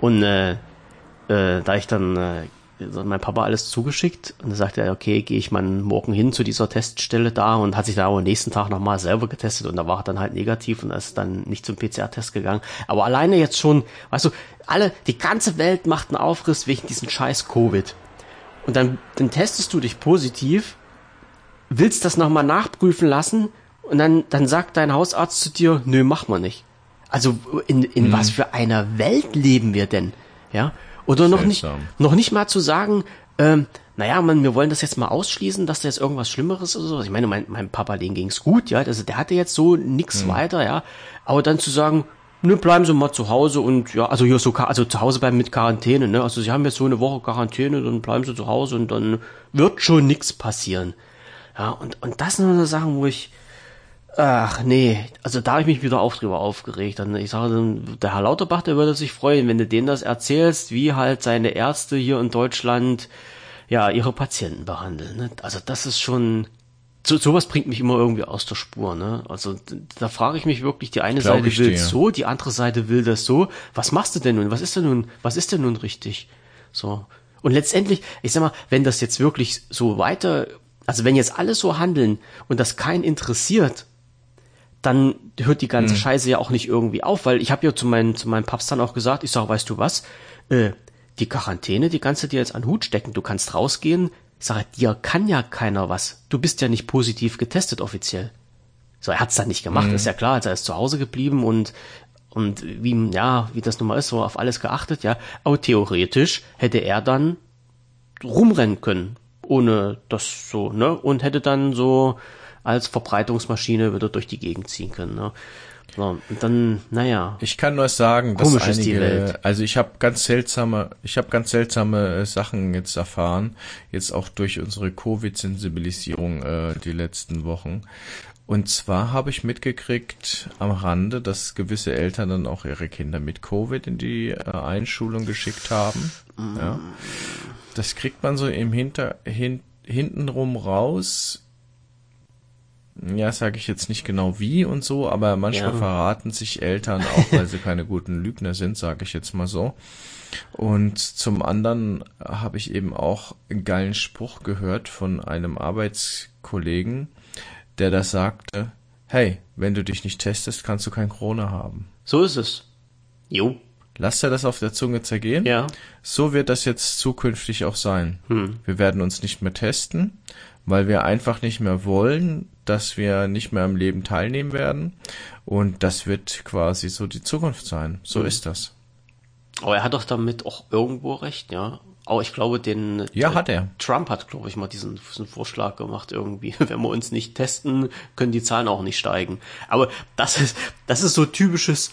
Und äh, äh, da ich dann äh, mein Papa alles zugeschickt und da sagte er, okay, gehe ich mal morgen hin zu dieser Teststelle da und hat sich da aber am nächsten Tag nochmal selber getestet und da war er dann halt negativ und ist dann nicht zum PCR-Test gegangen. Aber alleine jetzt schon, weißt du, alle, die ganze Welt macht einen Aufriss wegen diesem scheiß Covid und dann, dann testest du dich positiv, willst das nochmal nachprüfen lassen und dann, dann sagt dein Hausarzt zu dir, nö, mach mal nicht. Also in, in mhm. was für einer Welt leben wir denn? Ja? Oder noch nicht, noch nicht mal zu sagen, ähm, naja, man, wir wollen das jetzt mal ausschließen, dass da jetzt irgendwas Schlimmeres ist oder so. Ich meine, mein, mein Papa, den ging's gut, ja, also der hatte jetzt so nix mhm. weiter, ja. Aber dann zu sagen, ne, bleiben Sie mal zu Hause und ja, also hier so, also zu Hause bleiben mit Quarantäne, ne? Also Sie haben jetzt so eine Woche Quarantäne, dann bleiben Sie zu Hause und dann wird schon nichts passieren. Ja, und, und das sind so Sachen, wo ich, ach nee, also da habe ich mich wieder auf drüber aufgeregt. Dann, ich sage, der Herr Lauterbach, der würde sich freuen, wenn du denen das erzählst, wie halt seine Ärzte hier in Deutschland ja ihre Patienten behandeln. Ne? Also das ist schon, so, sowas bringt mich immer irgendwie aus der Spur, ne? Also da frage ich mich wirklich, die eine Seite will es so, die andere Seite will das so. Was machst du denn nun? Was ist denn nun, was ist denn nun richtig? So. Und letztendlich, ich sag mal, wenn das jetzt wirklich so weiter, also wenn jetzt alle so handeln und das keinen interessiert, dann hört die ganze hm. Scheiße ja auch nicht irgendwie auf, weil ich habe ja zu meinem zu meinem Papst dann auch gesagt, ich sag, weißt du was, äh, die Quarantäne, die kannst du dir jetzt an Hut stecken, du kannst rausgehen, ich sage, dir kann ja keiner was. Du bist ja nicht positiv getestet offiziell. So, er hat's dann nicht gemacht, mhm. ist ja klar, also er ist zu Hause geblieben und und wie ja, wie das nun mal ist, so auf alles geachtet, ja. Aber theoretisch hätte er dann rumrennen können, ohne das so, ne? Und hätte dann so als Verbreitungsmaschine wieder durch die Gegend ziehen können, ne? So, und dann, naja. Ich kann nur sagen, dass einige, also ich habe ganz seltsame, ich habe ganz seltsame äh, Sachen jetzt erfahren, jetzt auch durch unsere Covid-Sensibilisierung äh, die letzten Wochen. Und zwar habe ich mitgekriegt am Rande, dass gewisse Eltern dann auch ihre Kinder mit Covid in die äh, Einschulung geschickt haben. Ja. Das kriegt man so im Hinter, hin, hintenrum raus ja, sage ich jetzt nicht genau wie und so, aber manchmal ja. verraten sich Eltern auch, weil sie keine guten Lügner sind, sage ich jetzt mal so. Und zum anderen habe ich eben auch einen geilen Spruch gehört von einem Arbeitskollegen, der da sagte, hey, wenn du dich nicht testest, kannst du kein Corona haben. So ist es. Jo. Lass dir das auf der Zunge zergehen. Ja. So wird das jetzt zukünftig auch sein. Hm. Wir werden uns nicht mehr testen, weil wir einfach nicht mehr wollen, dass wir nicht mehr am Leben teilnehmen werden. Und das wird quasi so die Zukunft sein. So mhm. ist das. Aber er hat doch damit auch irgendwo recht, ja. Aber ich glaube, den ja, hat er. Trump hat, glaube ich, mal diesen, diesen Vorschlag gemacht irgendwie. Wenn wir uns nicht testen, können die Zahlen auch nicht steigen. Aber das ist, das ist so typisches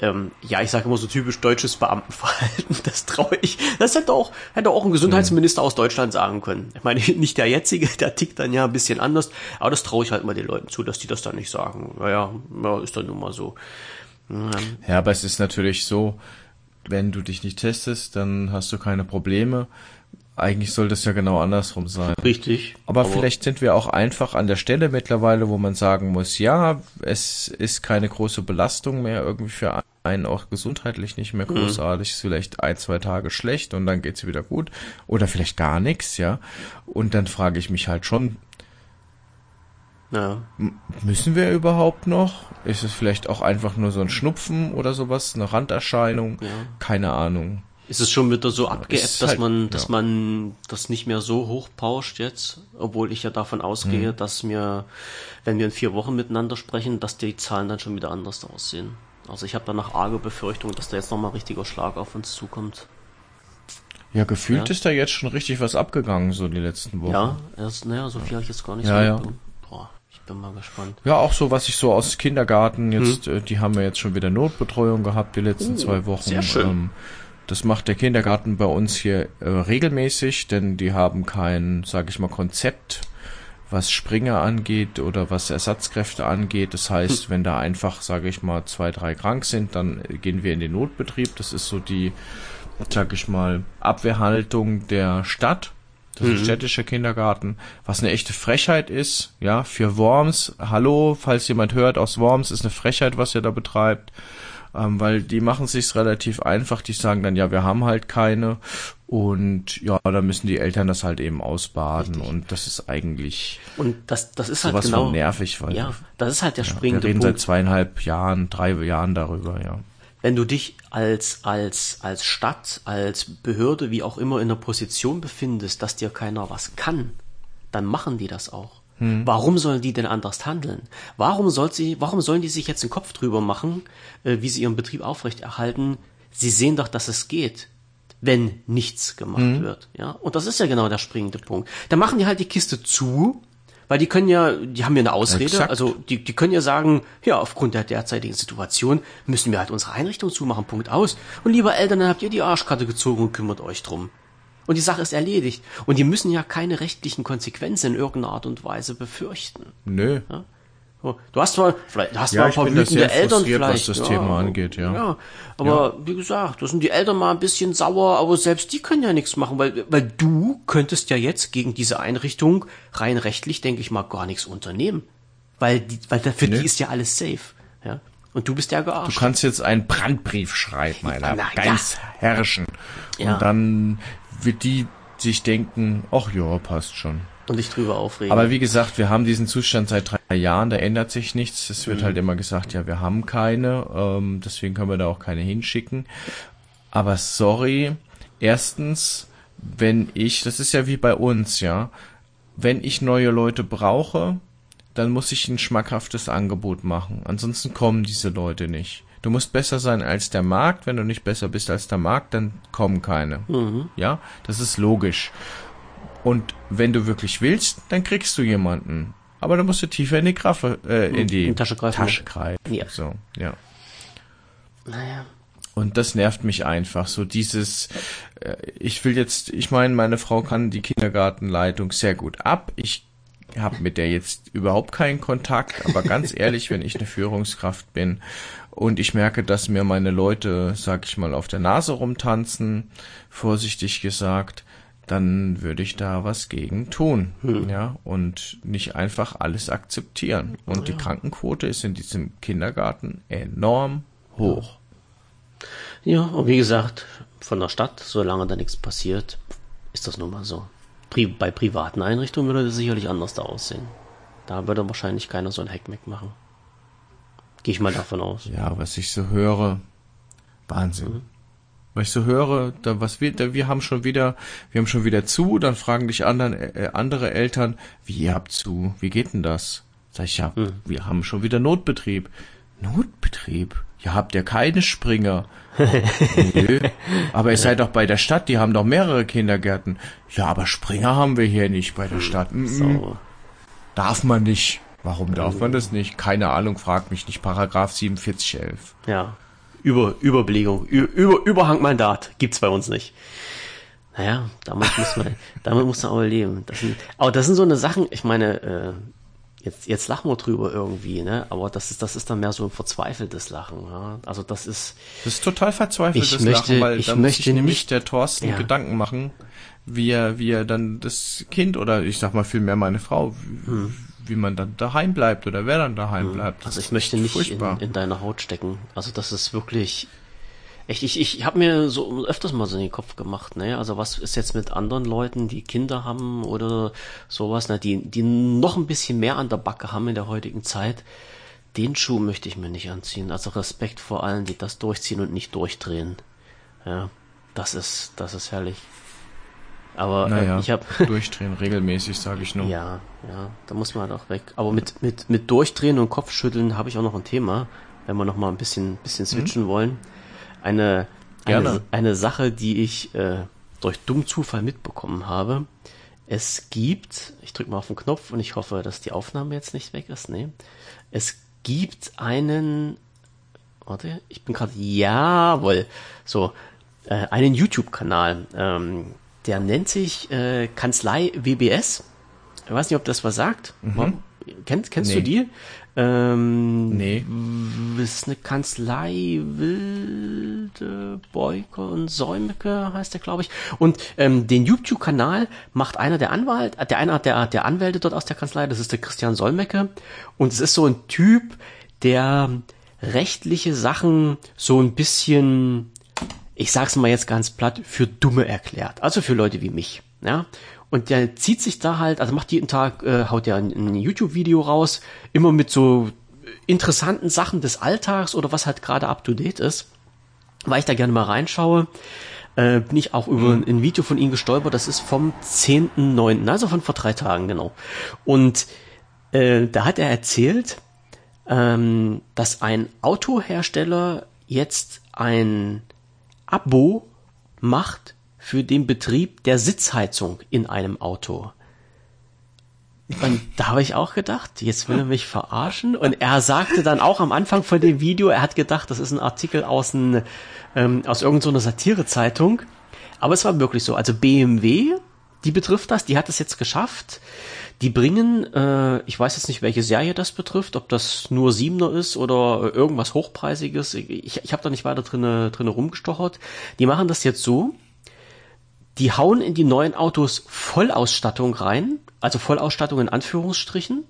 ähm, ja, ich sage immer so typisch deutsches Beamtenverhalten. Das traue ich. Das hätte auch, hätte auch ein Gesundheitsminister aus Deutschland sagen können. Ich meine, nicht der jetzige, der tickt dann ja ein bisschen anders, aber das traue ich halt mal den Leuten zu, dass die das dann nicht sagen. Naja, ja, ist dann nun mal so. Ähm. Ja, aber es ist natürlich so, wenn du dich nicht testest, dann hast du keine Probleme. Eigentlich soll das ja genau andersrum sein. Richtig. Aber, aber, vielleicht sind wir auch einfach an der Stelle mittlerweile, wo man sagen muss, ja, es ist keine große Belastung mehr irgendwie für einen auch gesundheitlich nicht mehr großartig, ist vielleicht ein, zwei Tage schlecht und dann geht's wieder gut oder vielleicht gar nichts, ja. Und dann frage ich mich halt schon, Ja. Müssen wir überhaupt noch? Ist es vielleicht auch einfach nur so ein Schnupfen oder sowas, eine Randerscheinung? Ja. Keine Ahnung. Ist es schon wieder so ist dass halt- man, dass ja. man das nicht mehr so hochpauscht jetzt, obwohl ich ja davon ausgehe, Mhm. dass mir, wenn wir in vier Wochen miteinander sprechen, dass die Zahlen dann schon wieder anders aussehen. Also ich habe danach arge Befürchtung, dass da jetzt nochmal richtiger Schlag auf uns zukommt. Ja, gefühlt Ja. ist da jetzt schon richtig was abgegangen, so die letzten Wochen. Ja, erst, naja, so viel habe ich jetzt gar nicht Ja, so ja. Boah, ich bin mal gespannt. Ja, auch so, was ich so aus Kindergarten Hm. jetzt, äh, die haben ja jetzt schon wieder Notbetreuung gehabt die letzten Oh, zwei Wochen. sehr schön. Ähm, das macht der Kindergarten bei uns hier äh, regelmäßig, denn die haben kein, sag ich mal, Konzept, was Springer angeht oder was Ersatzkräfte angeht. Das heißt, Hm. wenn da einfach, sage ich mal, zwei, drei krank sind, dann gehen wir in den Notbetrieb. Das ist so die, sag ich mal, Abwehrhaltung der Stadt. Das Mhm. ist ein städtischer Kindergarten, was eine echte Frechheit ist, ja, für Worms. Hallo, falls jemand hört aus Worms, ist eine Frechheit, was ihr da betreibt, ähm, weil die machen sich's relativ einfach. Die sagen dann, ja, wir haben halt keine und ja, da müssen die Eltern das halt eben ausbaden und das ist eigentlich Und das, das ist halt sowas genau, von nervig, weil ja, das ist halt der wir springende reden seit Punkt. zweieinhalb Jahren, drei Jahren darüber, ja. wenn du dich als, als, als Stadt, als Behörde, wie auch immer in der Position befindest, dass dir keiner was kann, dann machen die das auch. Warum sollen die denn anders handeln? Warum soll sie, warum sollen die sich jetzt den Kopf drüber machen, äh, wie sie ihren Betrieb aufrechterhalten? Sie sehen doch, dass es geht, wenn nichts gemacht wird, ja? Und das ist ja genau der springende Punkt. Da machen die halt die Kiste zu, weil die können ja, die haben ja eine Ausrede, Exakt. also die, die können ja sagen, ja, aufgrund der derzeitigen Situation müssen wir halt unsere Einrichtung zumachen, Punkt aus. Und lieber Eltern, dann habt ihr die Arschkarte gezogen und kümmert euch drum. Und die Sache ist erledigt. Und die müssen ja keine rechtlichen Konsequenzen in irgendeiner Art und Weise befürchten. Nö. So, Du hast zwar, vielleicht du hast Ja, zwar ein paar wütende Eltern frustriert, was vielleicht. das ja, Thema angeht, ja. Ja, aber wie gesagt, da sind die Eltern mal ein bisschen sauer, aber selbst die können ja nichts machen, weil, weil du könntest ja jetzt gegen diese Einrichtung rein rechtlich, denke ich mal, gar nichts unternehmen. Weil, die, weil für Nee. die ist ja alles safe. Ja? Und du bist ja Du gearscht. kannst jetzt einen Brandbrief schreiben, einer Na, ganz herrschen. Ja. Und dann wird die sich denken, ach ja, passt schon. Und dich drüber aufregen. Aber wie gesagt, wir haben diesen Zustand seit drei Jahren, da ändert sich nichts. Es wird halt immer gesagt, ja, wir haben keine, ähm, deswegen können wir da auch keine hinschicken. Aber sorry, erstens, wenn ich, das ist ja wie bei uns, ja, wenn ich neue Leute brauche, dann muss ich ein schmackhaftes Angebot machen. Ansonsten kommen diese Leute nicht. Du musst besser sein als der Markt. Wenn du nicht besser bist als der Markt, dann kommen keine. Ja, das ist logisch. Und wenn du wirklich willst, dann kriegst du jemanden. Aber dann musst du tiefer in die Graffe, äh, in die in die Tasche greifen. Tasche greifen. Ja. So, ja. naja. Und das nervt mich einfach. So dieses, äh, ich will jetzt, ich meine, meine Frau kann die Kindergartenleitung sehr gut ab. Ich habe mit der jetzt überhaupt keinen Kontakt, aber ganz ehrlich, wenn ich eine Führungskraft bin und ich merke, dass mir meine Leute, sag ich mal, auf der Nase rumtanzen, vorsichtig gesagt, dann würde ich da was gegen tun, ja, und nicht einfach alles akzeptieren. Und die Krankenquote ist in diesem Kindergarten enorm hoch. Ja, und wie gesagt, von der Stadt, solange da nichts passiert, ist das nun mal so. Pri bei privaten Einrichtungen würde das sicherlich anders da aussehen. Da würde wahrscheinlich keiner so ein Hackmeck machen. Gehe ich mal davon aus. Ja, was ich so höre, Wahnsinn. Was ich so höre, da was wir, da, wir haben schon wieder, wir haben schon wieder zu, dann fragen dich anderen, äh, andere Eltern, wie ihr habt zu, wie geht denn das? Sag ich ja, wir haben schon wieder Notbetrieb. Notbetrieb? Ja, habt ihr keine Springer? Nö. Aber ihr seid doch bei der Stadt, die haben doch mehrere Kindergärten. Ja, aber Springer haben wir hier nicht bei der Stadt. So. Darf man nicht. Warum darf man das nicht? Keine Ahnung, fragt mich nicht. Paragraph 4711. Ja. Über, Überbelegung, über, Überhangmandat gibt's bei uns nicht. Naja, damit muss man, damit muss man aber leben. Das sind, aber das sind so eine Sachen, ich meine, äh, jetzt, jetzt lachen wir drüber irgendwie, ne? Aber das ist, das ist dann mehr so ein verzweifeltes Lachen, ja? Also das ist, Das ist total verzweifeltes Ich möchte- Lachen, weil ich da muss möchte sich nämlich nicht- der Thorsten Ja. Gedanken machen, wie er, wie er dann das Kind oder ich sag mal vielmehr meine Frau, Hm. Wie man dann daheim bleibt oder wer dann daheim hm. bleibt. Also ich möchte nicht in, in deine Haut stecken. Also das ist wirklich Echt, ich, ich habe mir so öfters mal so in den Kopf gemacht, ne? Also was ist jetzt mit anderen Leuten, die Kinder haben oder sowas, ne? Die, die noch ein bisschen mehr an der Backe haben in der heutigen Zeit. Den Schuh möchte ich mir nicht anziehen. Also Respekt vor allen, die das durchziehen und nicht durchdrehen. Ja, das ist, das ist herrlich. Aber äh, naja, äh, ich habe durchdrehen regelmäßig, sage ich nur. Ja, ja, da muss man halt auch weg. Aber mit mit mit durchdrehen und Kopfschütteln habe ich auch noch ein Thema, wenn wir noch mal ein bisschen bisschen switchen mhm. wollen. Eine eine, eine Sache, die ich äh, durch dummen Zufall mitbekommen habe. Es gibt, ich drücke mal auf den Knopf und ich hoffe, dass die Aufnahme jetzt nicht weg ist. Nee. Es gibt einen, warte, ich bin gerade, jawohl, so, äh, einen YouTube-Kanal. Ähm, der nennt sich äh, Kanzlei WBS. Ich weiß nicht, ob das was sagt. Mhm. Kennst, kennst nee. du die? Ähm, nee. Ist eine Kanzlei Wilde Beuke und Säumeke heißt der, glaube ich. Und ähm, den YouTube-Kanal macht einer der Anwalt, der einer der, der Anwälte dort aus der Kanzlei, das ist der Christian Solmecke. Und es ist so ein Typ, der rechtliche Sachen so ein bisschen ich sag's mal jetzt ganz platt, für Dumme erklärt. Also für Leute wie mich. Ja. Und der zieht sich da halt, also macht jeden Tag, äh, haut der ein, ein YouTube-Video raus, immer mit so interessanten Sachen des Alltags oder was halt gerade up to date ist. Weil ich da gerne mal reinschaue, äh, bin ich auch über mhm. ein Video von ihm gestolpert. Das ist vom 10.9., also von vor drei Tagen, genau. Und äh, da hat er erzählt, ähm, dass ein Autohersteller jetzt ein Abo macht für den Betrieb der Sitzheizung in einem Auto. Und da habe ich auch gedacht, jetzt will er mich verarschen. Und er sagte dann auch am Anfang von dem Video, er hat gedacht, das ist ein Artikel aus, ein, ähm, aus irgendeiner Satirezeitung. Aber es war wirklich so. Also BMW, die betrifft das, die hat es jetzt geschafft, die bringen, äh, ich weiß jetzt nicht, welche Serie das betrifft, ob das nur Siebener ist oder irgendwas Hochpreisiges. Ich, ich habe da nicht weiter drinne, drinne rumgestochert. Die machen das jetzt so, die hauen in die neuen Autos Vollausstattung rein, also Vollausstattung in Anführungsstrichen.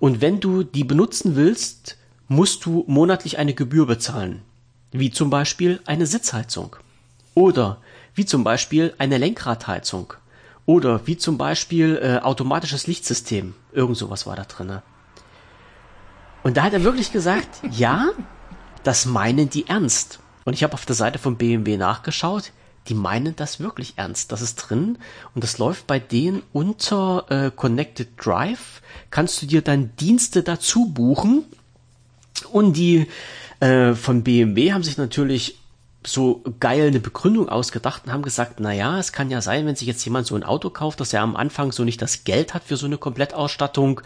Und wenn du die benutzen willst, musst du monatlich eine Gebühr bezahlen. Wie zum Beispiel eine Sitzheizung. Oder wie zum Beispiel eine Lenkradheizung. Oder wie zum Beispiel äh, automatisches Lichtsystem. Irgend sowas war da drinne. Und da hat er wirklich gesagt, ja, das meinen die ernst. Und ich habe auf der Seite von BMW nachgeschaut, die meinen das wirklich ernst. Das ist drin und das läuft bei denen unter äh, Connected Drive. Kannst du dir dann Dienste dazu buchen. Und die äh, von BMW haben sich natürlich so geil eine Begründung ausgedacht und haben gesagt, na ja, es kann ja sein, wenn sich jetzt jemand so ein Auto kauft, dass er am Anfang so nicht das Geld hat für so eine Komplettausstattung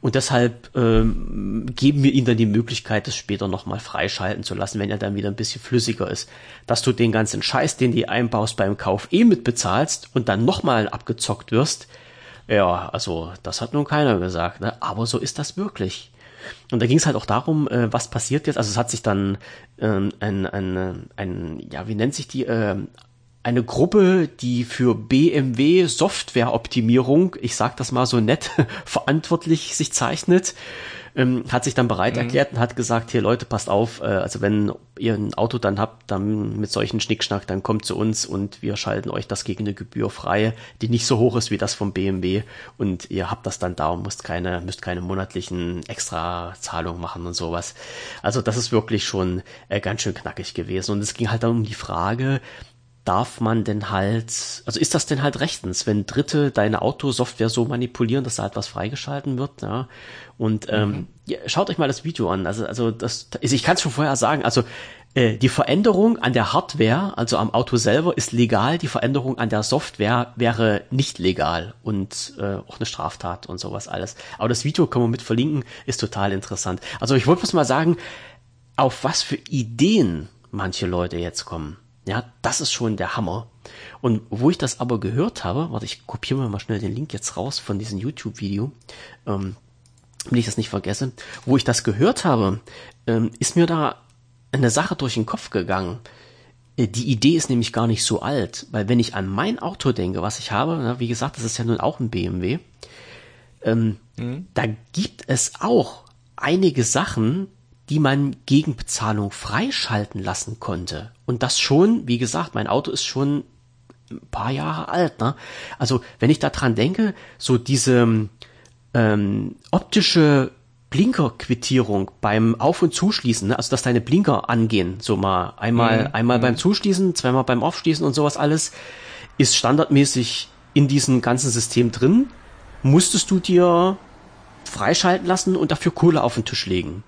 und deshalb ähm, geben wir ihm dann die Möglichkeit, das später nochmal freischalten zu lassen, wenn er dann wieder ein bisschen flüssiger ist. Dass du den ganzen Scheiß, den du einbaust beim Kauf eh mitbezahlst und dann nochmal abgezockt wirst, ja, also das hat nun keiner gesagt, ne? aber so ist das wirklich. Und da ging es halt auch darum, äh, was passiert jetzt. Also es hat sich dann ähm, ein, ein, ein, ja, wie nennt sich die, äh, eine Gruppe, die für BMW Softwareoptimierung, ich sag das mal so nett, verantwortlich sich zeichnet ähm, hat sich dann bereit mhm. erklärt und hat gesagt, hier Leute, passt auf, äh, also wenn ihr ein Auto dann habt, dann mit solchen Schnickschnack, dann kommt zu uns und wir schalten euch das gegen eine Gebühr frei, die nicht so hoch ist wie das vom BMW und ihr habt das dann da und müsst keine, müsst keine monatlichen Extrazahlungen machen und sowas. Also das ist wirklich schon äh, ganz schön knackig gewesen und es ging halt dann um die Frage, darf man denn halt, also ist das denn halt rechtens, wenn Dritte deine Autosoftware so manipulieren, dass da halt was freigeschalten wird, ja? Und ähm, mhm. ja, schaut euch mal das Video an. Also, also das, ich kann es schon vorher sagen, also äh, die Veränderung an der Hardware, also am Auto selber, ist legal, die Veränderung an der Software wäre nicht legal und äh, auch eine Straftat und sowas alles. Aber das Video können wir mit verlinken, ist total interessant. Also ich wollte mal sagen, auf was für Ideen manche Leute jetzt kommen. Ja, das ist schon der Hammer. Und wo ich das aber gehört habe, warte, ich kopiere mir mal schnell den Link jetzt raus von diesem YouTube-Video, ähm, wenn ich das nicht vergesse, wo ich das gehört habe, ähm, ist mir da eine Sache durch den Kopf gegangen. Äh, die Idee ist nämlich gar nicht so alt, weil wenn ich an mein Auto denke, was ich habe, na, wie gesagt, das ist ja nun auch ein BMW, ähm, mhm. da gibt es auch einige Sachen, die man gegen Bezahlung freischalten lassen konnte. Und das schon, wie gesagt, mein Auto ist schon ein paar Jahre alt. Ne? Also wenn ich daran denke, so diese ähm, optische Blinkerquittierung beim Auf- und Zuschließen, ne? also dass deine Blinker angehen, so mal einmal, mhm. einmal mhm. beim Zuschließen, zweimal beim Aufschließen und sowas alles, ist standardmäßig in diesem ganzen System drin. Musstest du dir freischalten lassen und dafür Kohle auf den Tisch legen.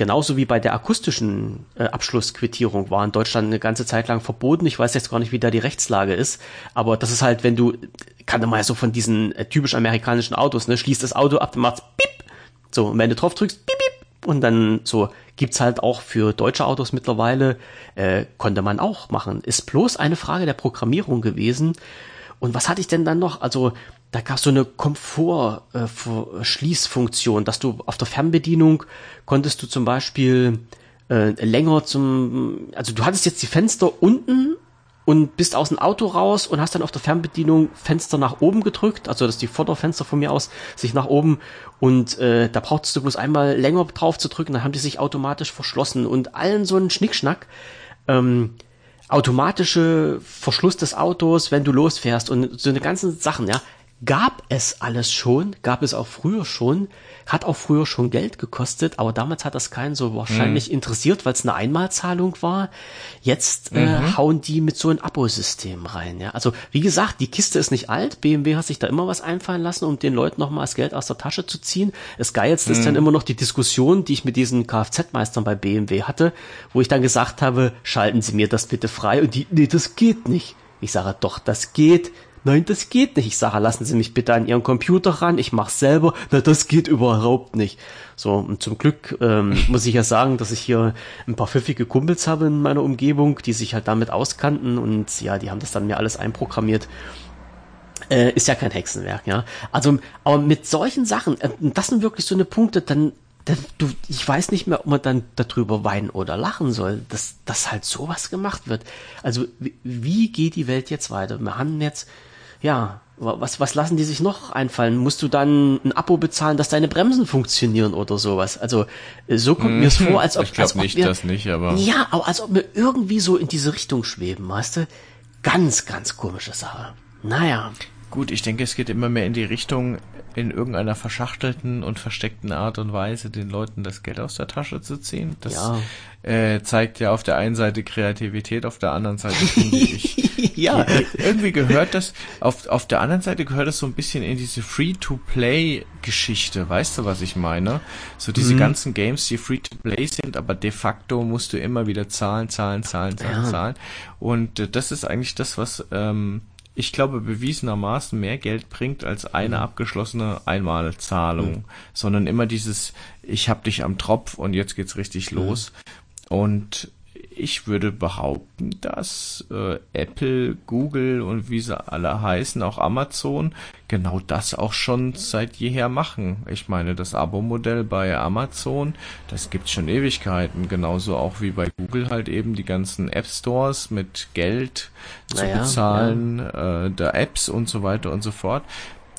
Genauso wie bei der akustischen äh, Abschlussquittierung war in Deutschland eine ganze Zeit lang verboten. Ich weiß jetzt gar nicht, wie da die Rechtslage ist, aber das ist halt, wenn du, kann man ja so von diesen äh, typisch amerikanischen Autos, ne, schließt das Auto ab, dann macht's piep. So, und wenn du drauf drückst, piep, piep. Und dann so gibt's halt auch für deutsche Autos mittlerweile, äh, konnte man auch machen. Ist bloß eine Frage der Programmierung gewesen. Und was hatte ich denn dann noch? Also da gab es so eine Komfort-Schließfunktion, äh, dass du auf der Fernbedienung konntest du zum Beispiel äh, länger zum, also du hattest jetzt die Fenster unten und bist aus dem Auto raus und hast dann auf der Fernbedienung Fenster nach oben gedrückt, also dass die Vorderfenster von mir aus sich nach oben und äh, da brauchtest du bloß einmal länger drauf zu drücken, dann haben die sich automatisch verschlossen und allen so einen Schnickschnack. Ähm, automatische Verschluss des Autos, wenn du losfährst und so eine ganzen Sachen, ja, gab es alles schon, gab es auch früher schon, hat auch früher schon Geld gekostet, aber damals hat das keinen so wahrscheinlich mhm. interessiert, weil es eine Einmalzahlung war. Jetzt äh, mhm. hauen die mit so einem Abosystem rein. Ja, also wie gesagt, die Kiste ist nicht alt. BMW hat sich da immer was einfallen lassen, um den Leuten noch mal das Geld aus der Tasche zu ziehen. Das Geilste mhm. ist dann immer noch die Diskussion, die ich mit diesen Kfz-Meistern bei BMW hatte, wo ich dann gesagt habe, schalten Sie mir das bitte frei und die, nee, das geht nicht. Ich sage, doch, das geht Nein, das geht nicht. Ich sage, lassen Sie mich bitte an Ihren Computer ran, ich mach's selber. Na, das geht überhaupt nicht. So, und zum Glück ähm, muss ich ja sagen, dass ich hier ein paar pfiffige Kumpels habe in meiner Umgebung, die sich halt damit auskannten und ja, die haben das dann mir alles einprogrammiert. Äh, ist ja kein Hexenwerk, ja. Also, aber mit solchen Sachen, äh, das sind wirklich so eine Punkte, dann du, ich weiß nicht mehr, ob man dann darüber weinen oder lachen soll, dass, dass halt sowas gemacht wird. Also wie, wie geht die Welt jetzt weiter? Wir haben jetzt ja, was, was lassen die sich noch einfallen? Musst du dann ein Abo bezahlen, dass deine Bremsen funktionieren oder sowas? Also so kommt mir es vor, als ob ich glaube nicht, wir, das nicht, aber ja, aber als ob wir irgendwie so in diese Richtung schweben, weißt du? Ganz, ganz komische Sache. Naja. Gut, ich denke, es geht immer mehr in die Richtung, in irgendeiner verschachtelten und versteckten Art und Weise den Leuten das Geld aus der Tasche zu ziehen. Das ja. Äh, zeigt ja auf der einen Seite Kreativität, auf der anderen Seite finde ich. ja. Irgendwie gehört das, auf, auf der anderen Seite gehört das so ein bisschen in diese Free-to-Play-Geschichte. Weißt du, was ich meine? So diese mhm. ganzen Games, die Free-to-Play sind, aber de facto musst du immer wieder zahlen, zahlen, zahlen, zahlen, ja. zahlen. Und äh, das ist eigentlich das, was ähm, ich glaube, bewiesenermaßen mehr Geld bringt als eine mhm. abgeschlossene Einmalzahlung, mhm. sondern immer dieses, ich hab dich am Tropf und jetzt geht's richtig mhm. los. Und ich würde behaupten, dass äh, Apple, Google und wie sie alle heißen, auch Amazon, genau das auch schon seit jeher machen. Ich meine, das Abo-Modell bei Amazon, das gibt's schon Ewigkeiten, genauso auch wie bei Google halt eben die ganzen App Stores mit Geld zu naja, bezahlen, ja. äh, der Apps und so weiter und so fort.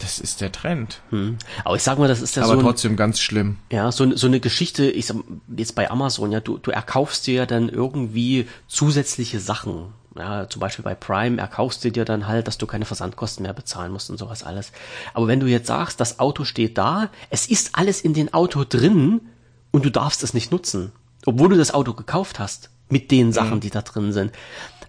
Das ist der Trend. Hm. Aber ich sag mal, das ist ja Aber so. Aber trotzdem ganz schlimm. Ja, so, so eine Geschichte, ich sag, jetzt bei Amazon, ja, du, du erkaufst dir ja dann irgendwie zusätzliche Sachen. Ja, zum Beispiel bei Prime erkaufst du dir dann halt, dass du keine Versandkosten mehr bezahlen musst und sowas alles. Aber wenn du jetzt sagst, das Auto steht da, es ist alles in den Auto drin und du darfst es nicht nutzen, obwohl du das Auto gekauft hast, mit den Sachen, mhm. die da drin sind,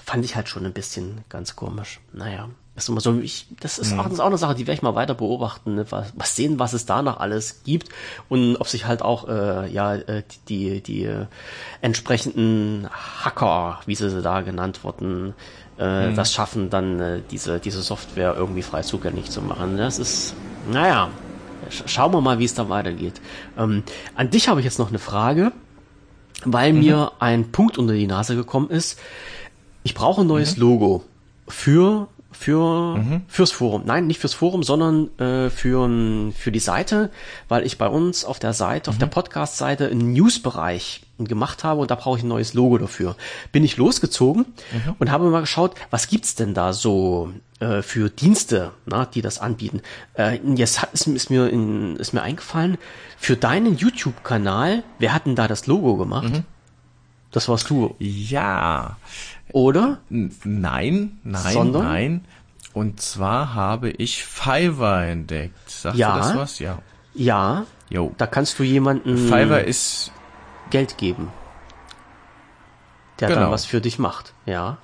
fand ich halt schon ein bisschen ganz komisch. Naja. Das ist immer so, ich, das ist, mhm. auch, das ist auch eine Sache, die werde ich mal weiter beobachten, ne? was, was sehen, was es da noch alles gibt und ob sich halt auch äh, ja äh, die die äh, entsprechenden Hacker, wie sie da genannt wurden, äh, mhm. das schaffen, dann äh, diese diese Software irgendwie frei zugänglich zu machen. Das ist, naja, sch schauen wir mal, wie es da weitergeht. Ähm, an dich habe ich jetzt noch eine Frage, weil mhm. mir ein Punkt unter die Nase gekommen ist. Ich brauche ein neues mhm. Logo für für mhm. fürs Forum. Nein, nicht fürs Forum, sondern äh, für für die Seite, weil ich bei uns auf der Seite, mhm. auf der mhm. Podcast-Seite einen News-Bereich gemacht habe und da brauche ich ein neues Logo dafür. Bin ich losgezogen mhm. und habe mal geschaut, was gibt's denn da so äh, für Dienste, na, die das anbieten. Äh, jetzt hat, ist, ist mir in, ist mir eingefallen, für deinen YouTube-Kanal, wer hat denn da das Logo gemacht? Mhm. Das warst du. Ja. Oder? Nein, nein, Sondern? nein. Und zwar habe ich Fiverr entdeckt. Sagt ja, das was? Ja. Ja. Jo. Da kannst du jemanden Fiverr ist Geld geben. Der genau. dann was für dich macht. Ja.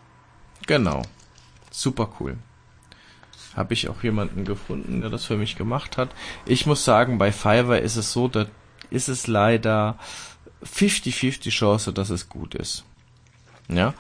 Genau. Super cool. Habe ich auch jemanden gefunden, der das für mich gemacht hat. Ich muss sagen, bei Fiverr ist es so, da ist es leider 50-50 Chance, dass es gut ist. Ja,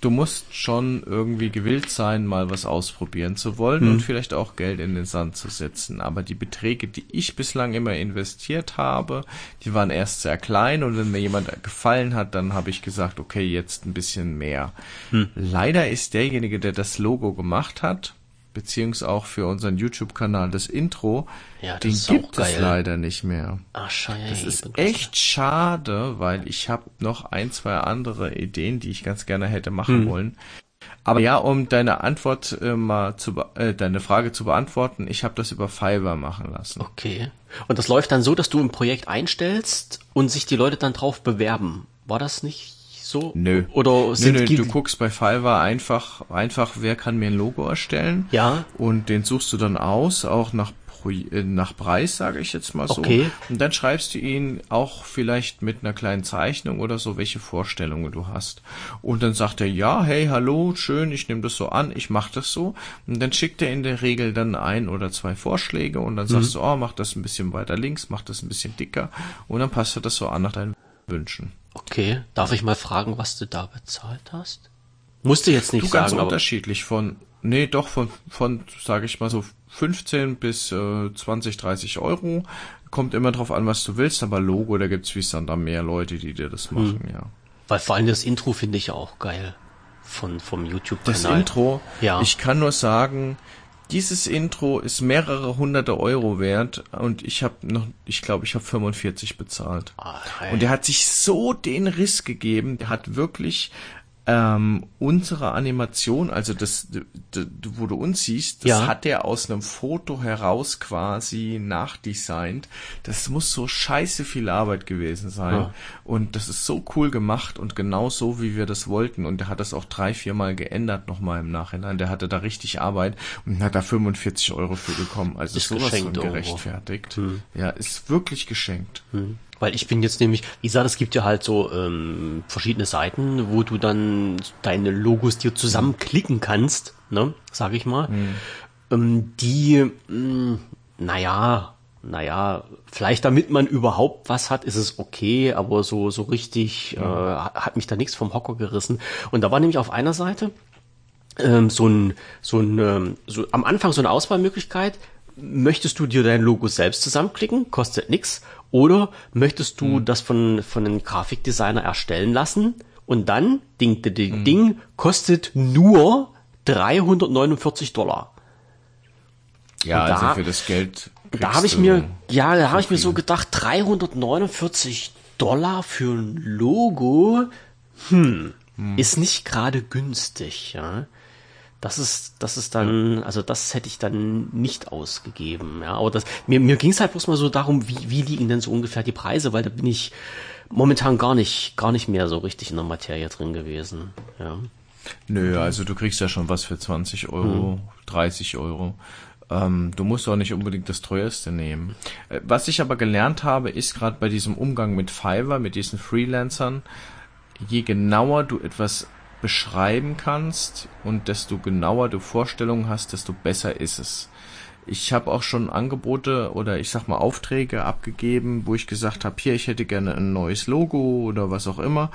du musst schon irgendwie gewillt sein, mal was ausprobieren zu wollen hm. und vielleicht auch Geld in den Sand zu setzen. Aber die Beträge, die ich bislang immer investiert habe, die waren erst sehr klein und wenn mir jemand gefallen hat, dann habe ich gesagt, okay, jetzt ein bisschen mehr. Hm. Leider ist derjenige, der das Logo gemacht hat, beziehungsweise auch für unseren YouTube-Kanal das Intro, ja, das den gibt es leider nicht mehr. Ach, scheiße. Das ist echt schade, weil ich habe noch ein, zwei andere Ideen, die ich ganz gerne hätte machen hm. wollen. Aber ja, um deine Antwort äh, mal zu äh, deine Frage zu beantworten, ich habe das über Fiverr machen lassen. Okay. Und das läuft dann so, dass du ein Projekt einstellst und sich die Leute dann drauf bewerben. War das nicht so? Nö. Oder sind nö, nö, du guckst bei Fiverr einfach, einfach, wer kann mir ein Logo erstellen? Ja. Und den suchst du dann aus, auch nach äh, nach Preis, sage ich jetzt mal so. Okay. Und dann schreibst du ihn auch vielleicht mit einer kleinen Zeichnung oder so, welche Vorstellungen du hast. Und dann sagt er, ja, hey, hallo, schön, ich nehme das so an, ich mache das so. Und dann schickt er in der Regel dann ein oder zwei Vorschläge und dann mhm. sagst du, oh, mach das ein bisschen weiter links, mach das ein bisschen dicker. Und dann passt er das so an nach deinen Wünschen. Okay, darf ich mal fragen, was du da bezahlt hast? Musste jetzt nicht du sagen, ganz unterschiedlich von, nee, doch von, von, sage ich mal so 15 bis äh, 20, 30 Euro. Kommt immer drauf an, was du willst, aber Logo, da gibt's wie es dann da mehr Leute, die dir das machen, hm. ja. Weil vor allem das Intro finde ich ja auch geil von vom YouTube-Kanal. Das Intro, ja. Ich kann nur sagen, dieses Intro ist mehrere hunderte Euro wert und ich habe noch, ich glaube, ich habe 45 bezahlt. Ah, und er hat sich so den Riss gegeben, der hat wirklich ähm, unsere Animation, also das, wo du uns siehst, das ja. hat er aus einem Foto heraus quasi nachdesignt. Das muss so scheiße viel Arbeit gewesen sein. Ja. Und das ist so cool gemacht und genau so, wie wir das wollten. Und er hat das auch drei, vier Mal geändert nochmal im Nachhinein. Der hatte da richtig Arbeit und hat da 45 Euro für bekommen. Also ist sowas von gerechtfertigt. Hm. Ja, ist wirklich geschenkt. Hm. Weil ich bin jetzt nämlich, wie gesagt, es gibt ja halt so ähm, verschiedene Seiten, wo du dann deine Logos dir zusammenklicken kannst, ne, sag ich mal. Mhm. Ähm, die, mh, hm, naja, naja, vielleicht damit man überhaupt was hat, ist es okay, aber so, so richtig mhm. äh, hat mich da nichts vom Hocker gerissen. Und da war nämlich auf einer Seite ähm, so ein, so ein, ähm, so am Anfang so eine Auswahlmöglichkeit, möchtest du dir dein Logo selbst zusammenklicken, kostet nix, oder möchtest du hm. das von, von einem Grafikdesigner erstellen lassen und dann, ding, ding, ding, hm. ding, kostet nur 349 Dollar. Ja, und also da, für das Geld. Da habe ich mir, ja, da habe ich mir so gedacht, 349 Dollar für ein Logo, hm, hm. ist nicht gerade günstig, ja. Das ist, das ist dann, also das hätte ich dann nicht ausgegeben. Ja, aber das, mir, mir ging es halt bloß mal so darum, wie, wie liegen denn so ungefähr die Preise, weil da bin ich momentan gar nicht, gar nicht mehr so richtig in der Materie drin gewesen. Ja. Nö, also du kriegst ja schon was für 20 Euro, hm. 30 Euro. Ähm, du musst auch nicht unbedingt das teuerste nehmen. Äh, was ich aber gelernt habe, ist gerade bei diesem Umgang mit Fiverr, mit diesen Freelancern, je genauer du etwas beschreiben kannst und desto genauer du Vorstellungen hast, desto besser ist es. Ich habe auch schon Angebote oder ich sag mal Aufträge abgegeben, wo ich gesagt habe, hier, ich hätte gerne ein neues Logo oder was auch immer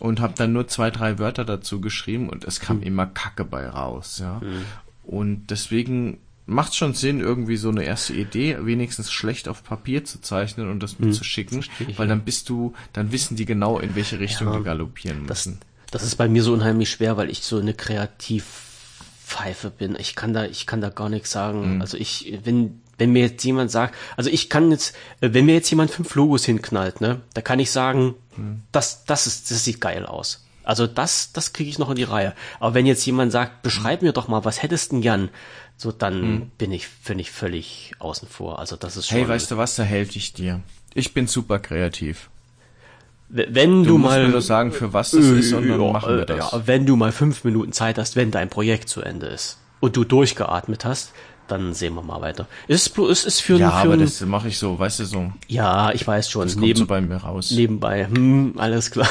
und habe dann nur zwei, drei Wörter dazu geschrieben und es kam mhm. immer Kacke bei raus, ja. Mhm. Und deswegen macht schon Sinn, irgendwie so eine erste Idee wenigstens schlecht auf Papier zu zeichnen und das hm. mitzuschicken, mhm, weil dann bist du, dann wissen die genau, in welche Richtung ja, die galoppieren müssen. Das, das ist bei mir so unheimlich schwer, weil ich so eine kreativ Pfeife bin. Ich kann da, ich kann da gar nichts sagen. Mhm. Also ich, wenn, wenn mir jetzt jemand sagt, also ich kann jetzt, äh, wenn mir jetzt jemand fünf Logos hinknallt, ne, da kann ich sagen, mhm. das, das ist, das sieht geil aus. Also das, das kriege ich noch in die Reihe. Aber wenn jetzt jemand sagt, beschreib mir doch mal, was hättest du denn gern? So, dann hm. bin ich, finde ich, völlig außen vor. Also das ist schon. Hey, weißt du was, da helfe ich dir. Ich bin super kreativ. Wenn du, du musst mal mir sagen, für was das äh, ist, und dann ja, machen wir das. Ja, wenn du mal fünf Minuten Zeit hast, wenn dein Projekt zu Ende ist und du durchgeatmet hast, dann sehen wir mal weiter. Es ist, es ist für, ja, für aber das mache ich so, weißt du so. Ja, ich weiß schon. Das neben, so bei mir raus. Nebenbei, hm, alles klar.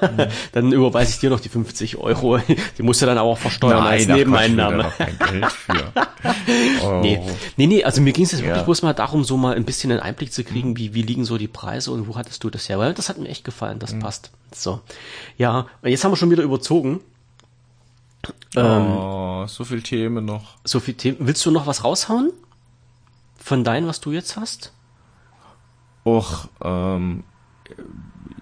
Mhm. dann überweise ich dir noch die 50 Euro. Die musst du dann auch versteuern Nein, als Nebeneinnahme. kein Geld für. oh. nee. nee, nee, also mir ging es jetzt ja. wirklich bloß mal darum, so mal ein bisschen einen Einblick zu kriegen, wie, wie liegen so die Preise und wo hattest du das her? Weil das hat mir echt gefallen, das mhm. passt. So. Ja, jetzt haben wir schon wieder überzogen. Oh, ähm, so viel Themen noch. So viel Themen. Willst du noch was raushauen? Von deinem, was du jetzt hast? Och, ähm,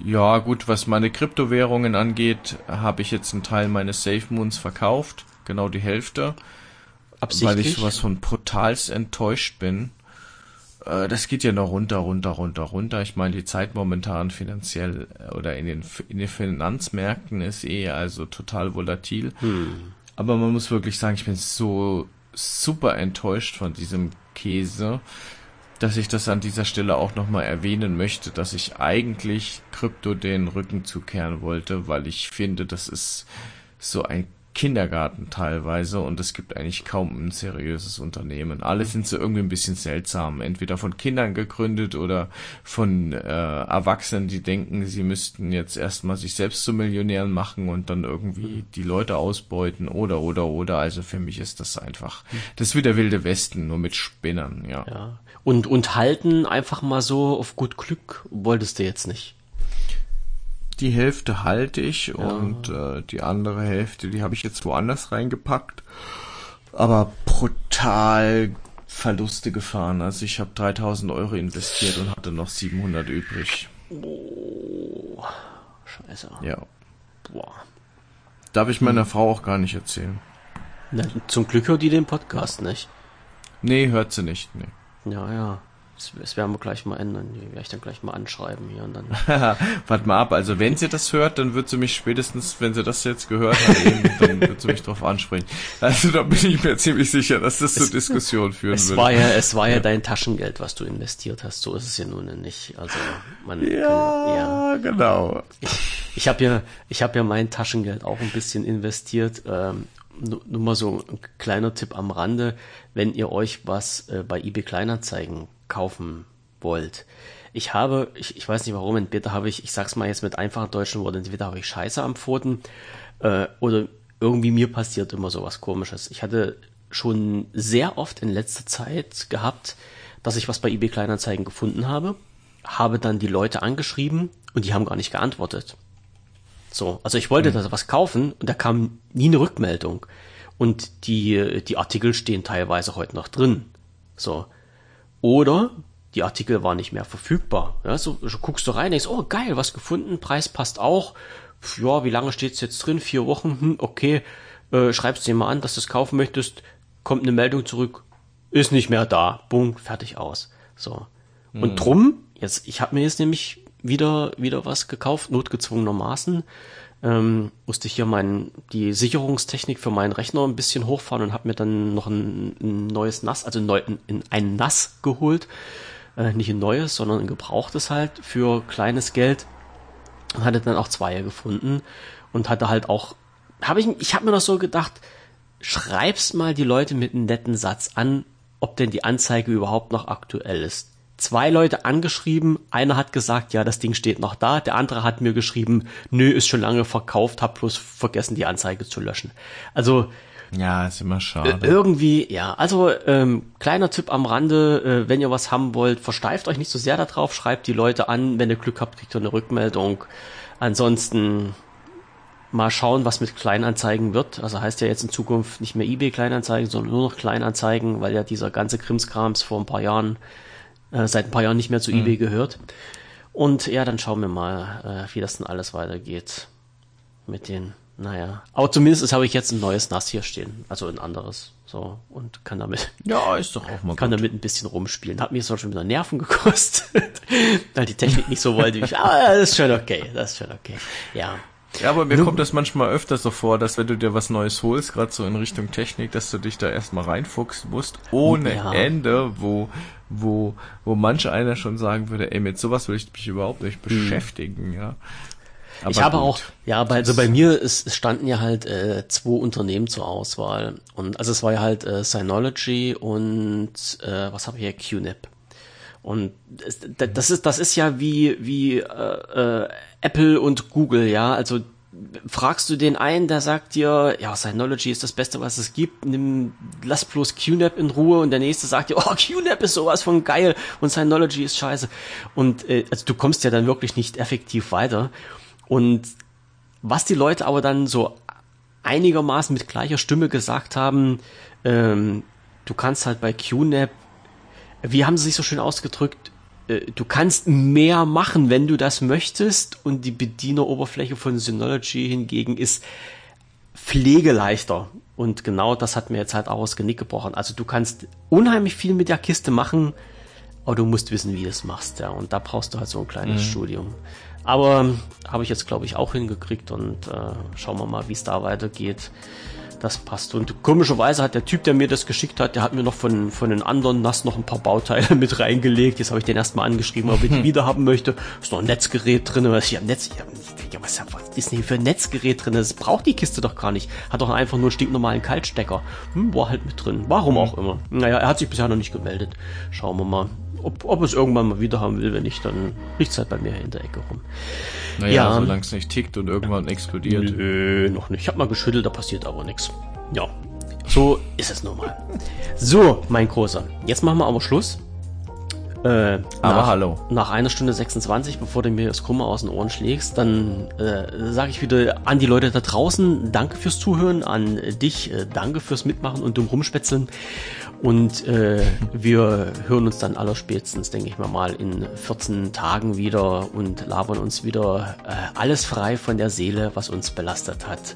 ja gut, was meine Kryptowährungen angeht, habe ich jetzt einen Teil meines Safe Moons verkauft, genau die Hälfte, Absichtlich? weil ich sowas von brutals enttäuscht bin. Äh, das geht ja noch runter, runter, runter, runter. Ich meine, die Zeit momentan finanziell äh, oder in den, in den Finanzmärkten ist eh also total volatil. Hm. Aber man muss wirklich sagen, ich bin so super enttäuscht von diesem Käse, dass ich das an dieser Stelle auch nochmal erwähnen möchte, dass ich eigentlich Krypto den Rücken zukehren wollte, weil ich finde, das ist so ein Kindergarten teilweise und es gibt eigentlich kaum ein seriöses Unternehmen. Alle sind so irgendwie ein bisschen seltsam, entweder von Kindern gegründet oder von äh, Erwachsenen, die denken, sie müssten jetzt erstmal sich selbst zu Millionären machen und dann irgendwie die Leute ausbeuten oder oder oder. Also für mich ist das einfach, das ist wie der wilde Westen, nur mit Spinnern, ja. ja. Und, und halten einfach mal so auf gut Glück wolltest du jetzt nicht die Hälfte halte ich ja. und äh, die andere Hälfte, die habe ich jetzt woanders reingepackt. Aber brutal Verluste gefahren. Also ich habe 3000 Euro investiert und hatte noch 700 übrig. Oh, scheiße. Ja. Boah. Darf ich meiner hm. Frau auch gar nicht erzählen. Na, zum Glück hört die den Podcast nicht. Nee, hört sie nicht. Nee. Ja, ja. Das, das werden wir gleich mal ändern. Die werde ich dann gleich mal anschreiben hier und dann. Warte mal ab. Also wenn sie das hört, dann wird sie mich spätestens, wenn sie das jetzt gehört hat, eben, dann wird sie mich drauf ansprechen. Also da bin ich mir ziemlich sicher, dass das zur Diskussion führen es würde. War ja, es war ja, ja, dein Taschengeld, was du investiert hast. So ist es ja nun nicht. Also man ja, kann, ja. genau. Ich, ich habe ja, ich habe ja mein Taschengeld auch ein bisschen investiert. Ähm, nur, nur mal so ein kleiner Tipp am Rande, wenn ihr euch was äh, bei eBay Kleinanzeigen kaufen wollt. Ich habe, ich, ich weiß nicht warum, entweder habe ich, ich sag's mal jetzt mit einfachen deutschen Worten, entweder habe ich Scheiße am Pfoten äh, oder irgendwie mir passiert immer sowas komisches. Ich hatte schon sehr oft in letzter Zeit gehabt, dass ich was bei eBay Kleinanzeigen gefunden habe, habe dann die Leute angeschrieben und die haben gar nicht geantwortet. So, also ich wollte mhm. da was kaufen und da kam nie eine Rückmeldung. Und die, die Artikel stehen teilweise heute noch drin. So. Oder die Artikel waren nicht mehr verfügbar. Ja, so, so guckst du rein, denkst, oh geil, was gefunden, Preis passt auch. Ja, wie lange steht's jetzt drin? Vier Wochen, hm, okay. Äh, schreibst dir mal an, dass du es kaufen möchtest. Kommt eine Meldung zurück, ist nicht mehr da. Bumm, fertig aus. So. Mhm. Und drum, jetzt, ich habe mir jetzt nämlich wieder, wieder was gekauft, notgezwungenermaßen ähm, musste ich hier mein, die Sicherungstechnik für meinen Rechner ein bisschen hochfahren und habe mir dann noch ein, ein neues NAS, also neu, ein, ein NAS geholt. Äh, nicht ein neues, sondern ein gebrauchtes halt für kleines Geld. Und hatte dann auch zwei gefunden und hatte halt auch, habe ich, ich habe mir noch so gedacht, schreibst mal die Leute mit einem netten Satz an, ob denn die Anzeige überhaupt noch aktuell ist zwei Leute angeschrieben. Einer hat gesagt, ja, das Ding steht noch da. Der andere hat mir geschrieben, nö, ist schon lange verkauft, hab bloß vergessen, die Anzeige zu löschen. Also ja, ist immer schade. Irgendwie, ja. Also ähm, kleiner Tipp am Rande, äh, wenn ihr was haben wollt, versteift euch nicht so sehr darauf, schreibt die Leute an. Wenn ihr Glück habt, kriegt ihr eine Rückmeldung. Ansonsten mal schauen, was mit Kleinanzeigen wird. Also heißt ja jetzt in Zukunft nicht mehr eBay Kleinanzeigen, sondern nur noch Kleinanzeigen, weil ja dieser ganze Krimskrams vor ein paar Jahren äh, seit ein paar Jahren nicht mehr zu mhm. eBay gehört. Und ja, dann schauen wir mal, äh, wie das denn alles weitergeht mit den naja. Aber zumindest habe ich jetzt ein neues NAS hier stehen. Also ein anderes. So. Und kann damit. Ja, ist doch auch mal Kann gut. damit ein bisschen rumspielen. Hat mir zwar schon wieder Nerven gekostet. weil die Technik nicht so wollte. Ich, aber das ist schon okay. Das ist schon okay. Ja. Ja, aber mir kommt das manchmal öfter so vor, dass wenn du dir was Neues holst, gerade so in Richtung Technik, dass du dich da erstmal reinfuchsen musst, ohne ja. Ende, wo, wo, wo manch einer schon sagen würde, ey, mit sowas will ich mich überhaupt nicht hm. beschäftigen, ja. Aber ich habe gut. auch, ja, bei, also bei mir ist, es standen ja halt äh, zwei Unternehmen zur Auswahl. Und also es war ja halt äh, Synology und äh, was habe ich hier, QNAP. Und das ist, das ist ja wie, wie äh, äh, Apple und Google, ja. Also fragst du den einen, der sagt dir, ja, Synology ist das Beste, was es gibt, nimm, lass bloß QNAP in Ruhe und der nächste sagt dir, oh, QNAP ist sowas von geil und Synology ist scheiße. Und äh, also du kommst ja dann wirklich nicht effektiv weiter. Und was die Leute aber dann so einigermaßen mit gleicher Stimme gesagt haben, ähm, du kannst halt bei QNAP wie haben sie sich so schön ausgedrückt, äh, du kannst mehr machen, wenn du das möchtest und die Bedieneroberfläche von Synology hingegen ist pflegeleichter. Und genau das hat mir jetzt halt auch aus Genick gebrochen. Also du kannst unheimlich viel mit der Kiste machen, aber du musst wissen, wie du es machst, ja. Und da brauchst du halt so ein kleines mhm. Studium. Aber habe ich jetzt, glaube ich, auch hingekriegt und äh, schauen wir mal, wie es da weitergeht das passt. Und komischerweise hat der Typ, der mir das geschickt hat, der hat mir noch von, von den anderen NAS noch ein paar Bauteile mit reingelegt. Jetzt habe ich den erstmal angeschrieben, ob ich die wieder haben möchte. Ist noch ein Netzgerät drin. Was ich am Netz, ja, was, was ist denn hier für ein Netzgerät drin? Das braucht die Kiste doch gar nicht. Hat doch einfach nur einen stinknormalen Kaltstecker. Hm, war halt mit drin. Warum auch immer. Naja, er hat sich bisher noch nicht gemeldet. Schauen wir mal ob, ob es irgendwann mal wieder haben will, wenn nicht, dann liegt es halt bei mir in der Ecke rum. Naja, ja, solange es nicht tickt und irgendwann explodiert. Nö, noch nicht. Ich habe mal geschüttelt, da passiert aber nichts. Ja, so ist es nun mal. So, mein Großer. Jetzt machen wir aber Schluss. Äh, aber nach, hallo. Nach einer Stunde 26, bevor du mir das Krumme aus den Ohren schlägst, dann äh, sage ich wieder an die Leute da draußen, danke fürs Zuhören, an dich, äh, danke fürs Mitmachen und dumm rumspätzeln. Und äh, wir hören uns dann allerspätestens, denke ich mal, mal in 14 Tagen wieder und labern uns wieder äh, alles frei von der Seele, was uns belastet hat.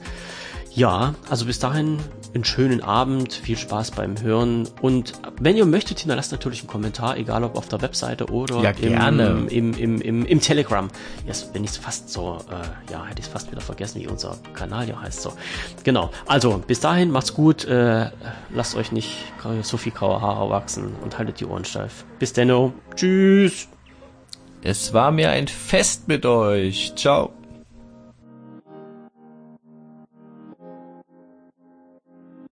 Ja, also bis dahin einen schönen Abend, viel Spaß beim Hören und wenn ihr möchtet, hinterlasst natürlich einen Kommentar, egal ob auf der Webseite oder ja, im, im, im, im, im Telegram. Jetzt bin ich fast so, äh, ja, hätte ich fast wieder vergessen, wie unser Kanal ja heißt. So, genau. Also bis dahin, macht's gut, äh, lasst euch nicht so viel graue Haare wachsen und haltet die Ohren steif. Bis denno, tschüss. Es war mir ein Fest mit euch. Ciao.